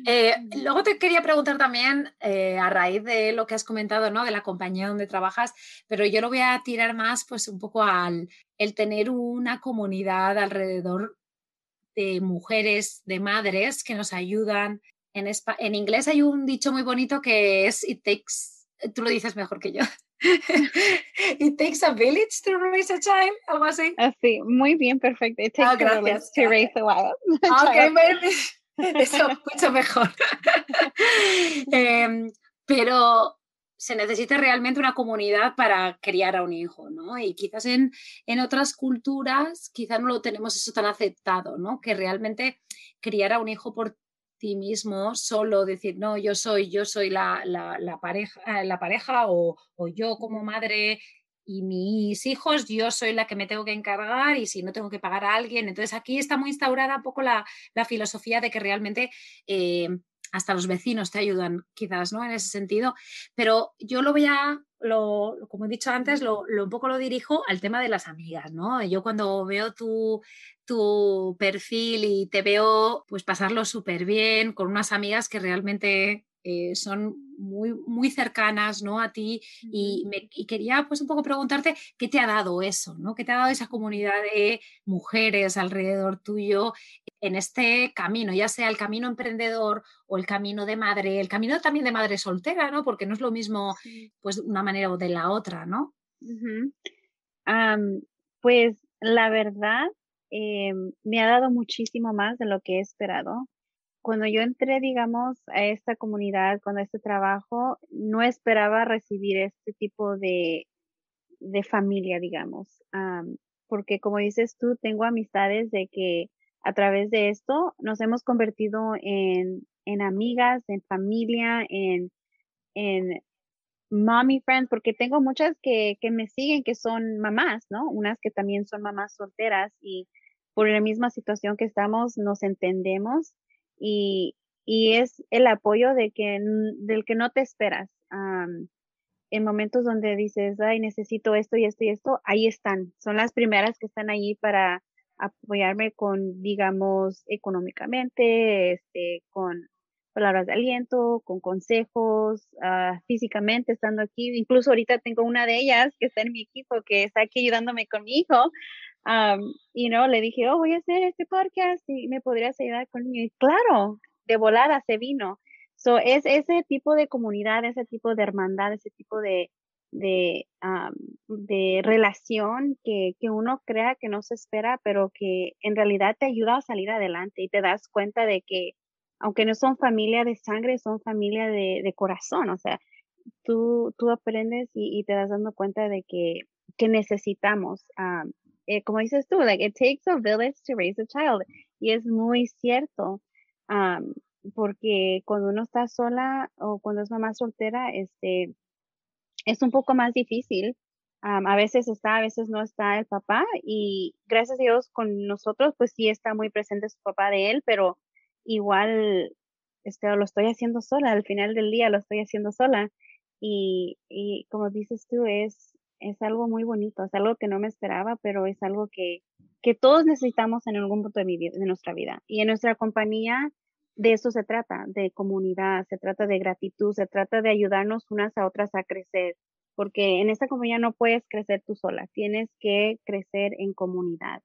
Eh, luego te quería preguntar también, eh, a raíz de lo que has comentado, ¿no? De la compañía donde trabajas, pero yo lo voy a tirar más, pues un poco al el tener una comunidad alrededor de mujeres, de madres que nos ayudan. En, en inglés hay un dicho muy bonito que es It takes, tú lo dices mejor que yo. [LAUGHS] It takes a village to raise a child, algo así. Así, muy bien, perfecto. It takes a village to raise a child. [LAUGHS] Ok, [LAUGHS] eso mucho mejor. Em, pero se necesita realmente una comunidad para criar a un hijo, ¿no? Y quizás en, en otras culturas quizás no lo tenemos eso tan aceptado, ¿no? Que realmente criar a un hijo por ti mismo solo decir, no, yo soy, yo soy la, la, pareja, eh, la pareja o, yo como madre y mis hijos, yo soy la que me tengo que encargar y si no tengo que pagar a alguien. Entonces aquí está muy instaurada un poco la, filosofía de que realmente eh, hasta los vecinos te ayudan, quizás, ¿no? En ese sentido. Pero yo lo voy a, lo, como he dicho antes, lo, un poco lo dirijo al tema de las amigas, ¿no? Yo cuando veo tu, tu perfil y te veo pues pasarlo súper bien con unas amigas que realmente eh, son muy, muy cercanas ¿no? a ti y, me, y, quería pues un poco preguntarte qué te ha dado eso, ¿no? ¿Qué te ha dado esa comunidad de mujeres alrededor tuyo en este camino, ya sea el camino emprendedor o el camino de madre, el camino también de madre soltera, ¿no? Porque no es lo mismo pues una manera o de la otra, ¿no? pues la verdad eh, me ha dado muchísimo más de lo que he esperado. Cuando yo entré, digamos, a esta comunidad, con este trabajo, no esperaba recibir este tipo de, de familia, digamos. porque como dices tú, tengo amistades de que a través de esto nos hemos convertido en, en amigas, en familia, en, en mommy friends, porque tengo muchas que, que me siguen que son mamás, ¿no? Unas que también son mamás solteras y por la misma situación que estamos nos entendemos y, y es el apoyo de que, del que no te esperas. en momentos donde dices, ay, necesito esto y esto y esto, ahí están. Son las primeras que están ahí para apoyarme con, digamos, económicamente, este, con palabras de aliento, con consejos, uh, físicamente estando aquí. Incluso ahorita tengo una de ellas que está en mi equipo, que está aquí ayudándome con mi hijo. y no, le dije, oh, voy a hacer este podcast y me podrías ayudar con Y claro, de volada se vino. So, es ese tipo de comunidad, ese tipo de hermandad, ese tipo de, de, de relación que, que, uno crea que no se espera, pero que en realidad te ayuda a salir adelante y te das cuenta de que aunque no son familia de sangre, son familia de, de corazón, o sea, tú, tú aprendes y, y, te das dando cuenta de que, que necesitamos, eh, como dices tú, like it takes a village to raise a child, y es muy cierto, porque cuando uno está sola o cuando es mamá soltera, este, es un poco más difícil. a veces está, a veces no está el papá y gracias a Dios con nosotros, pues sí está muy presente su papá de él, pero igual este, lo estoy haciendo sola, al final del día lo estoy haciendo sola. Y, y como dices tú, es, es algo muy bonito, es algo que no me esperaba, pero es algo que, que todos necesitamos en algún punto de, mi vida, de nuestra vida. Y en nuestra compañía, de eso se trata, de comunidad, se trata de gratitud, se trata de ayudarnos unas a otras a crecer, porque en esta compañía no puedes crecer tú sola, tienes que crecer en comunidad.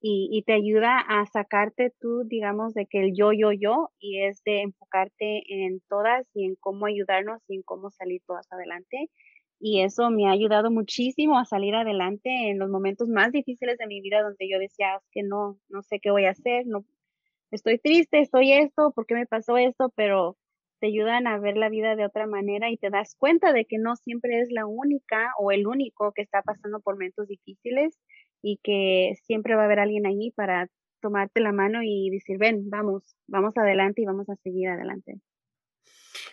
Y, y, te ayuda a sacarte tú, digamos, de que el yo, yo, yo, y es de enfocarte en todas y en cómo ayudarnos y en cómo salir todas adelante. Y eso me ha ayudado muchísimo a salir adelante en los momentos más difíciles de mi vida donde yo decía, es que no, no sé qué voy a hacer, no, estoy triste, estoy esto, ¿por qué me pasó esto? Pero te ayudan a ver la vida de otra manera y te das cuenta de que no siempre es la única o el único que está pasando por momentos difíciles y que siempre va a haber alguien ahí para tomarte la mano y decir, ven, vamos, vamos adelante y vamos a seguir adelante.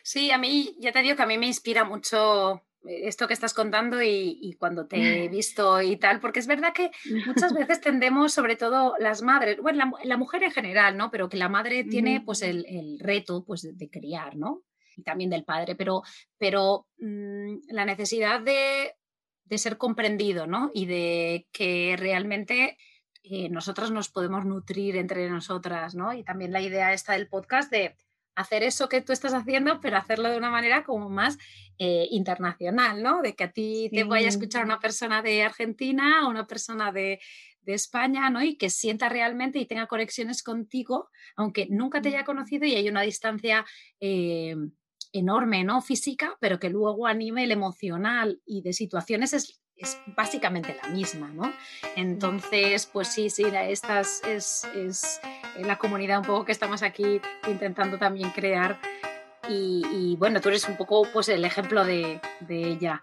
Sí, a mí, ya te digo que a mí me inspira mucho esto que estás contando y, cuando te he [LAUGHS] visto y tal, porque es verdad que muchas [LAUGHS] veces tendemos, sobre todo las madres, bueno, la, mujer en general, ¿no? Pero que la madre tiene pues el, el reto pues de, criar, ¿no? Y también del padre, pero, pero mm, la necesidad de, de, ser comprendido, ¿no? Y de que realmente eh, nosotras nos podemos nutrir entre nosotras, ¿no? Y también la idea esta del podcast de hacer eso que tú estás haciendo, pero hacerlo de una manera como más eh, internacional, ¿no? De que a ti te vaya a escuchar una persona de Argentina o una persona de, España, ¿no? Y que sienta realmente y tenga conexiones contigo, aunque nunca te haya conocido y hay una distancia eh, enorme, ¿no? Física, pero que luego a nivel emocional y de situaciones es es básicamente la misma, ¿no? Entonces, pues sí, sí, esta es, es, la comunidad un poco que estamos aquí intentando también crear y, bueno, tú eres un poco pues el ejemplo de, de ella.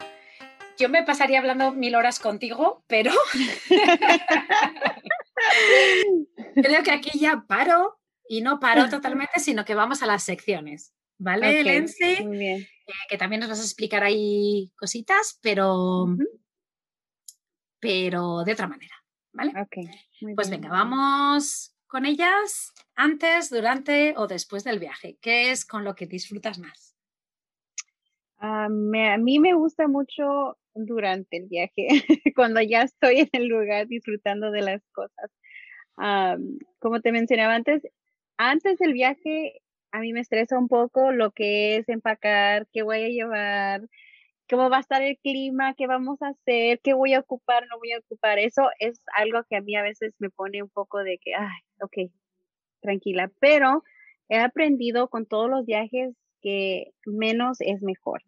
Yo me pasaría hablando mil horas contigo, pero [LAUGHS] creo que aquí ya paro y no paro [LAUGHS] totalmente, sino que vamos a las secciones. ¿Vale, Lenzi? Muy bien. Eh, que también nos vas a explicar ahí cositas, pero pero de otra manera, ¿vale? pues venga, vamos con ellas antes, durante o después del viaje. ¿Qué es con lo que disfrutas más? Ah, a mí me gusta mucho durante el viaje, [LAUGHS] cuando ya estoy en el lugar disfrutando de las cosas. como te mencionaba antes, antes del viaje a mí me estresa un poco lo que es empacar, qué voy a llevar, cómo va a estar el clima, qué vamos a hacer, qué voy a ocupar, no voy a ocupar. Eso es algo que a mí a veces me pone un poco de que, ay, ok, tranquila, pero he aprendido con todos los viajes que menos es mejor.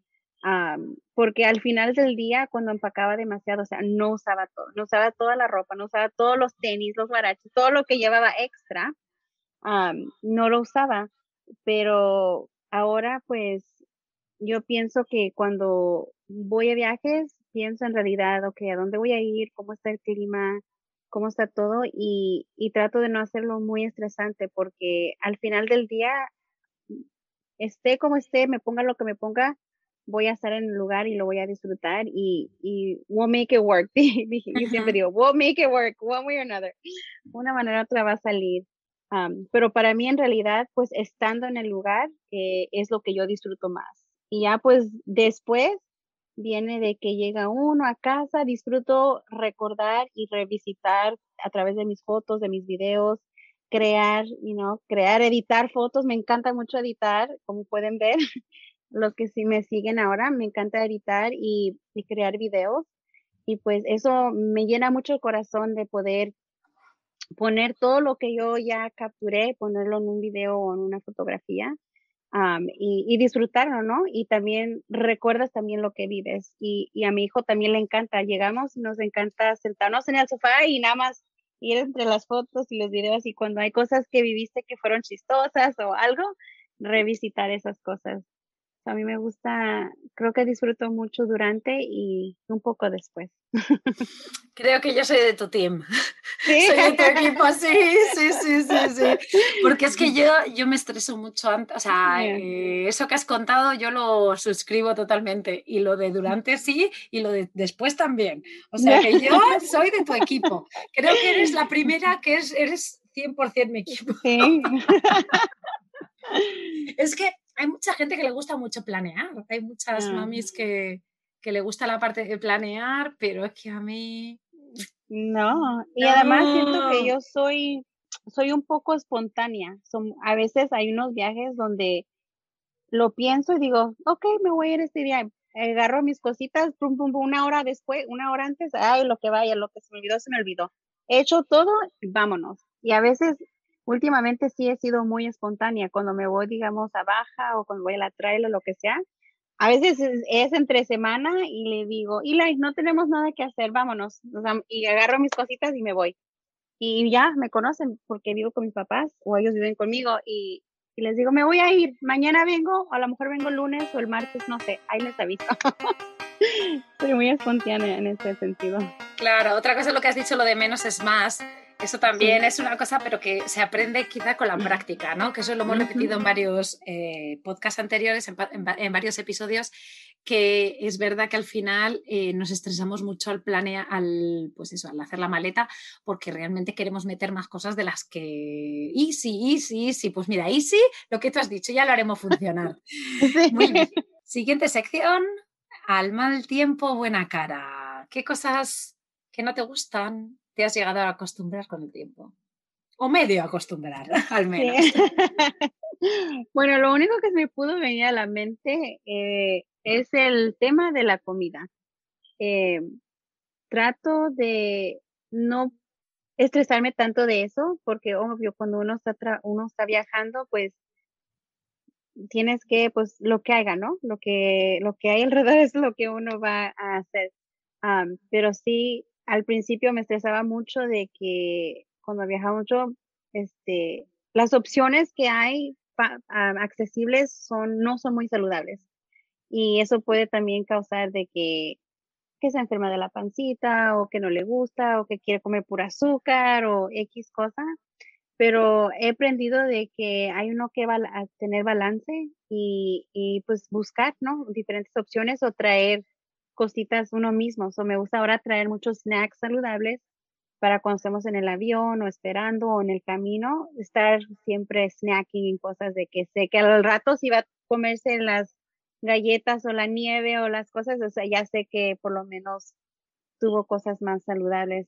porque al final del día, cuando empacaba demasiado, o sea, no usaba todo, no usaba toda la ropa, no usaba todos los tenis, los guaraches, todo lo que llevaba extra, no lo usaba. Pero ahora, pues, yo pienso que cuando voy a viajes, pienso en realidad, ok, ¿a dónde voy a ir? ¿Cómo está el clima? ¿Cómo está todo? Y, y trato de no hacerlo muy estresante porque al final del día, esté como esté, me ponga lo que me ponga, voy a estar en el lugar y lo voy a disfrutar y, y we'll make it work. [LAUGHS] Yo siempre digo, we'll make it work, one way or another. Una manera otra va a salir. Pero para mí en realidad, pues estando en el lugar eh, es lo que yo disfruto más. Y ya pues después viene de que llega uno a casa, disfruto recordar y revisitar a través de mis fotos, de mis videos, crear, you know, crear, editar fotos. Me encanta mucho editar, como pueden ver, [LAUGHS] los que sí me siguen ahora, me encanta editar y, y crear videos. Y pues eso me llena mucho el corazón de poder poner todo lo que yo ya capturé, ponerlo en un video o en una fotografía y, disfrutarlo, ¿no? Y también recuerdas también lo que vives. Y, y, a mi hijo también le encanta. Llegamos nos encanta sentarnos en el sofá y nada más ir entre las fotos y los videos y cuando hay cosas que viviste que fueron chistosas o algo, revisitar esas cosas. A mí me gusta, creo que disfruto mucho durante y un poco después. Creo que yo soy de tu team. [LAUGHS] ¿Sí? Soy de tu equipo, sí, sí, sí, sí, sí. Porque es que [LAUGHS] yo, yo me estreso mucho antes, o sea, eh, eso que has contado yo lo suscribo totalmente y lo de durante sí y lo de después también. O sea, que yo [LAUGHS] soy de tu equipo. Creo que eres la primera que es, eres 100% mi equipo. Sí. Es que hay mucha gente que le gusta mucho planear. Hay muchas ah. mamis que, que le gusta la parte de planear, pero es que a mí. No, y además siento que yo soy, soy un poco espontánea. Son, a veces hay unos viajes donde lo pienso y digo, ok, me voy a ir este día. Agarro mis cositas, pum, pum, una hora después, una hora antes, ay, lo que vaya, lo que se me olvidó, se me olvidó. He hecho todo, vámonos. Y a veces últimamente sí he sido muy espontánea. Cuando me voy, digamos, a baja o cuando voy a la trail o lo que sea, a veces es, entre semana y le digo, Eli, no tenemos nada que hacer, vámonos. y agarro mis cositas y me voy. Y ya me conocen porque vivo con mis papás o ellos viven conmigo y, y les digo, me voy a ir, mañana vengo, o a lo mejor vengo el lunes o el martes, no sé, ahí les aviso. [LAUGHS] Soy muy espontánea en ese sentido. Claro, otra cosa lo que has dicho, lo de menos es más. Eso también es una cosa, pero que se aprende quizá con la práctica, ¿no? Que eso lo hemos repetido en varios eh, podcasts anteriores, en, varios episodios, que es verdad que al final eh, nos estresamos mucho al planear, al, pues eso, al hacer la maleta, porque realmente queremos meter más cosas de las que easy, easy, easy. Pues mira, easy, lo que tú has dicho, ya lo haremos funcionar. [LAUGHS] Muy bien. Siguiente sección, al mal tiempo, buena cara. ¿Qué cosas que no te gustan te has llegado a acostumbrar con el tiempo? O medio acostumbrar, [LAUGHS] al menos. [LAUGHS] bueno, lo único que me pudo venir a la mente eh, es el tema de la comida. Eh, trato de no estresarme tanto de eso, porque obvio, cuando uno está, uno está viajando, pues tienes que, pues, lo que haga, ¿no? Lo que, lo que hay alrededor [LAUGHS] es lo que uno va a hacer. pero sí, al principio me estresaba mucho de que cuando viajaba mucho, este, las opciones que hay accesibles son, no son muy saludables. Y eso puede también causar de que, que se enferma de la pancita o que no le gusta o que quiere comer pura azúcar o X cosa pero he aprendido de que hay uno que va a tener balance y, y, pues buscar, ¿no? Diferentes opciones o traer cositas uno mismo. O me gusta ahora traer muchos snacks saludables para cuando estemos en el avión o esperando o en el camino, estar siempre snacking en cosas de que sé que al rato si va a comerse las galletas o la nieve o las cosas, o sea, ya sé que por lo menos tuvo cosas más saludables.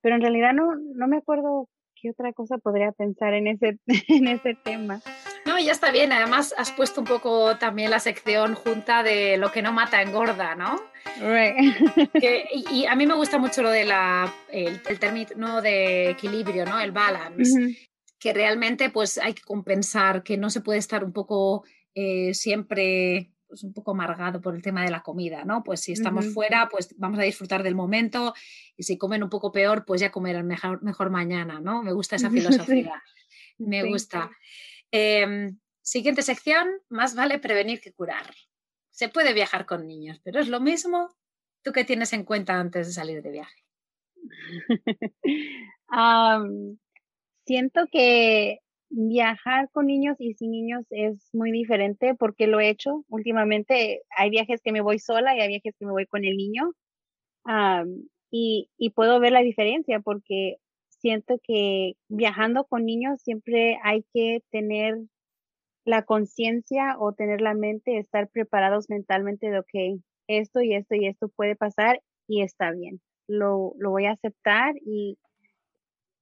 pero en realidad no, no me acuerdo ¿qué otra cosa podría pensar en ese, [LAUGHS] en ese tema? No, ya está bien. Además, has puesto un poco también la sección junta de lo que no mata engorda, ¿no? [LAUGHS] y, a mí me gusta mucho lo de la, el, término de equilibrio, ¿no? El balance. Que realmente pues hay que compensar, que no se puede estar un poco eh, siempre pues, un poco amargado por el tema de la comida, ¿no? Pues si estamos fuera, pues vamos a disfrutar del momento y si comen un poco peor, pues ya comerán mejor, mejor mañana, ¿no? Me gusta esa [LAUGHS] filosofía. Me gusta. Em, siguiente sección, más vale prevenir que curar. Se puede viajar con niños, pero es lo mismo. ¿Tú qué tienes en cuenta antes de salir de viaje? [LAUGHS] siento que viajar con niños y sin niños es muy diferente porque lo he hecho últimamente. Hay viajes que me voy sola y hay viajes que me voy con el niño. y, y puedo ver la diferencia porque siento que viajando con niños siempre hay que tener la conciencia o tener la mente, estar preparados mentalmente de, ok, esto y esto y esto puede pasar y está bien. Lo, lo voy a aceptar y,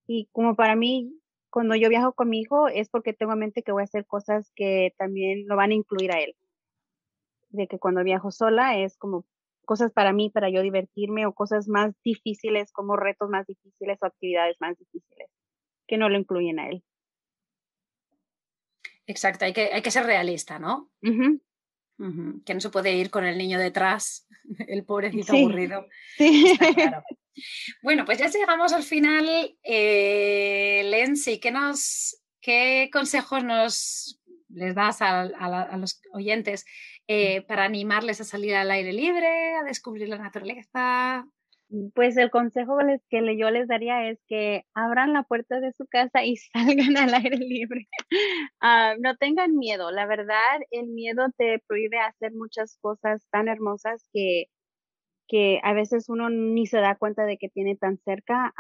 y como para mí cuando yo viajo con mi hijo es porque tengo en mente que voy a hacer cosas que también lo van a incluir a él. De que cuando viajo sola es como cosas para mí, para yo divertirme o cosas más difíciles como retos más difíciles o actividades más difíciles que no lo incluyen a él. Exacto, hay que, hay que ser realista, ¿no? Que no se puede ir con el niño detrás, [LAUGHS] el pobrecito aburrido. [LAUGHS] Sí. Bueno, pues ya llegamos al final. Eh, Lenzi, ¿qué, nos, ¿qué consejos nos les das a, los oyentes eh, para animarles a salir al aire libre, a descubrir la naturaleza? Pues el consejo que yo les daría es que abran la puerta de su casa y [LAUGHS] salgan al aire libre. [LAUGHS] Ah, no tengan miedo. La verdad, el miedo te prohíbe hacer muchas cosas tan hermosas que, que a veces uno ni se da cuenta de que tiene tan cerca.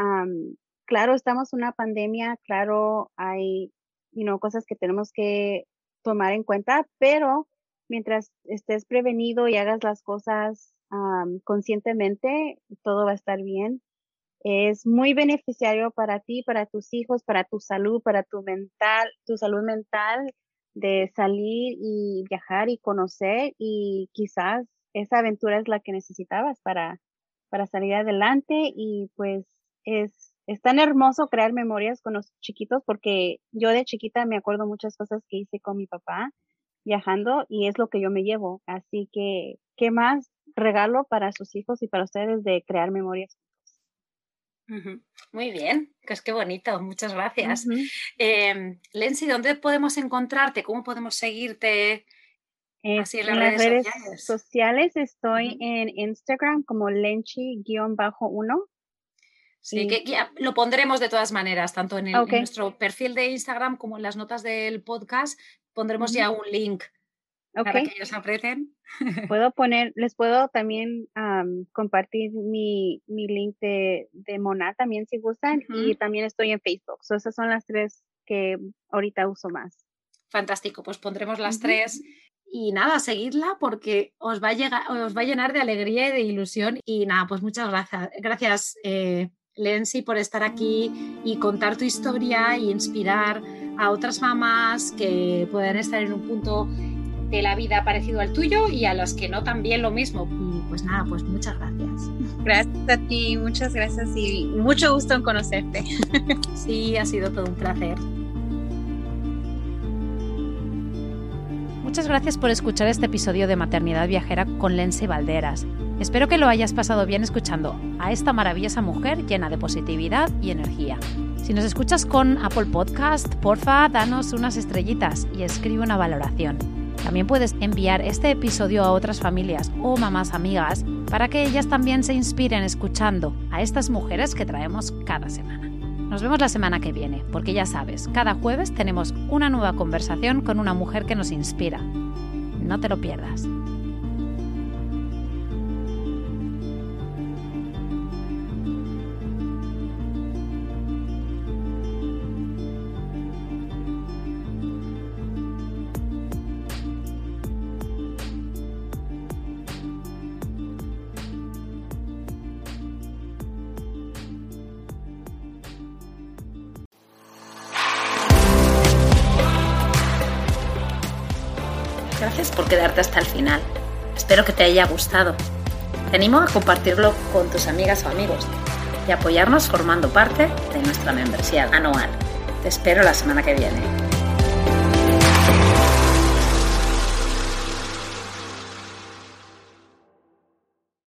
claro, estamos en una pandemia, claro, hay you cosas que tenemos que tomar en cuenta, pero mientras estés prevenido y hagas las cosas conscientemente, todo va a estar bien. Es muy beneficiario para ti, para tus hijos, para tu salud, para tu mental, tu salud mental de salir y viajar y conocer y quizás esa aventura es la que necesitabas para, para salir adelante y pues es, es tan hermoso crear memorias con los chiquitos porque yo de chiquita me acuerdo muchas cosas que hice con mi papá viajando y es lo que yo me llevo. Así que, ¿qué más regalo para sus hijos y para ustedes de crear memorias? Muy bien, pues qué bonito, muchas gracias. Uh ¿dónde podemos encontrarte? ¿Cómo podemos seguirte? Así en las, redes, sociales. estoy en Instagram como Lenchi-1. Sí, que lo pondremos de todas maneras, tanto en, nuestro perfil de Instagram como en las notas del podcast, pondremos ya un link para que ellos apreten. [LAUGHS] Puedo poner, les puedo también compartir mi, link de, de, Mona también si gustan y también estoy en Facebook. esas son las tres que ahorita uso más. Fantástico, pues pondremos las tres y nada, seguidla porque os va, a llegar, os va a llenar de alegría y de ilusión. Y nada, pues muchas gracias. Gracias, eh, Lenzi, por estar aquí y contar tu historia y inspirar a otras mamás que puedan estar en un punto de la vida parecido al tuyo y a los que no también lo mismo. Y pues nada, pues muchas gracias. Gracias a ti, muchas gracias y mucho gusto en conocerte. [LAUGHS] Sí, ha sido todo un placer. Muchas gracias por escuchar este episodio de Maternidad Viajera con Lense Valderas. Espero que lo hayas pasado bien escuchando a esta maravillosa mujer llena de positividad y energía. Si nos escuchas con Apple Podcast, porfa, danos unas estrellitas y escribe una valoración. También puedes enviar este episodio a otras familias o mamás amigas para que ellas también se inspiren escuchando a estas mujeres que traemos cada semana. Nos vemos la semana que viene, porque ya sabes, cada jueves tenemos una nueva conversación con una mujer que nos inspira. No te lo pierdas. Hasta el final. Espero que te haya gustado. Te animo a compartirlo con tus amigas o amigos y apoyarnos formando parte de nuestra membresía anual. Te espero la semana que viene.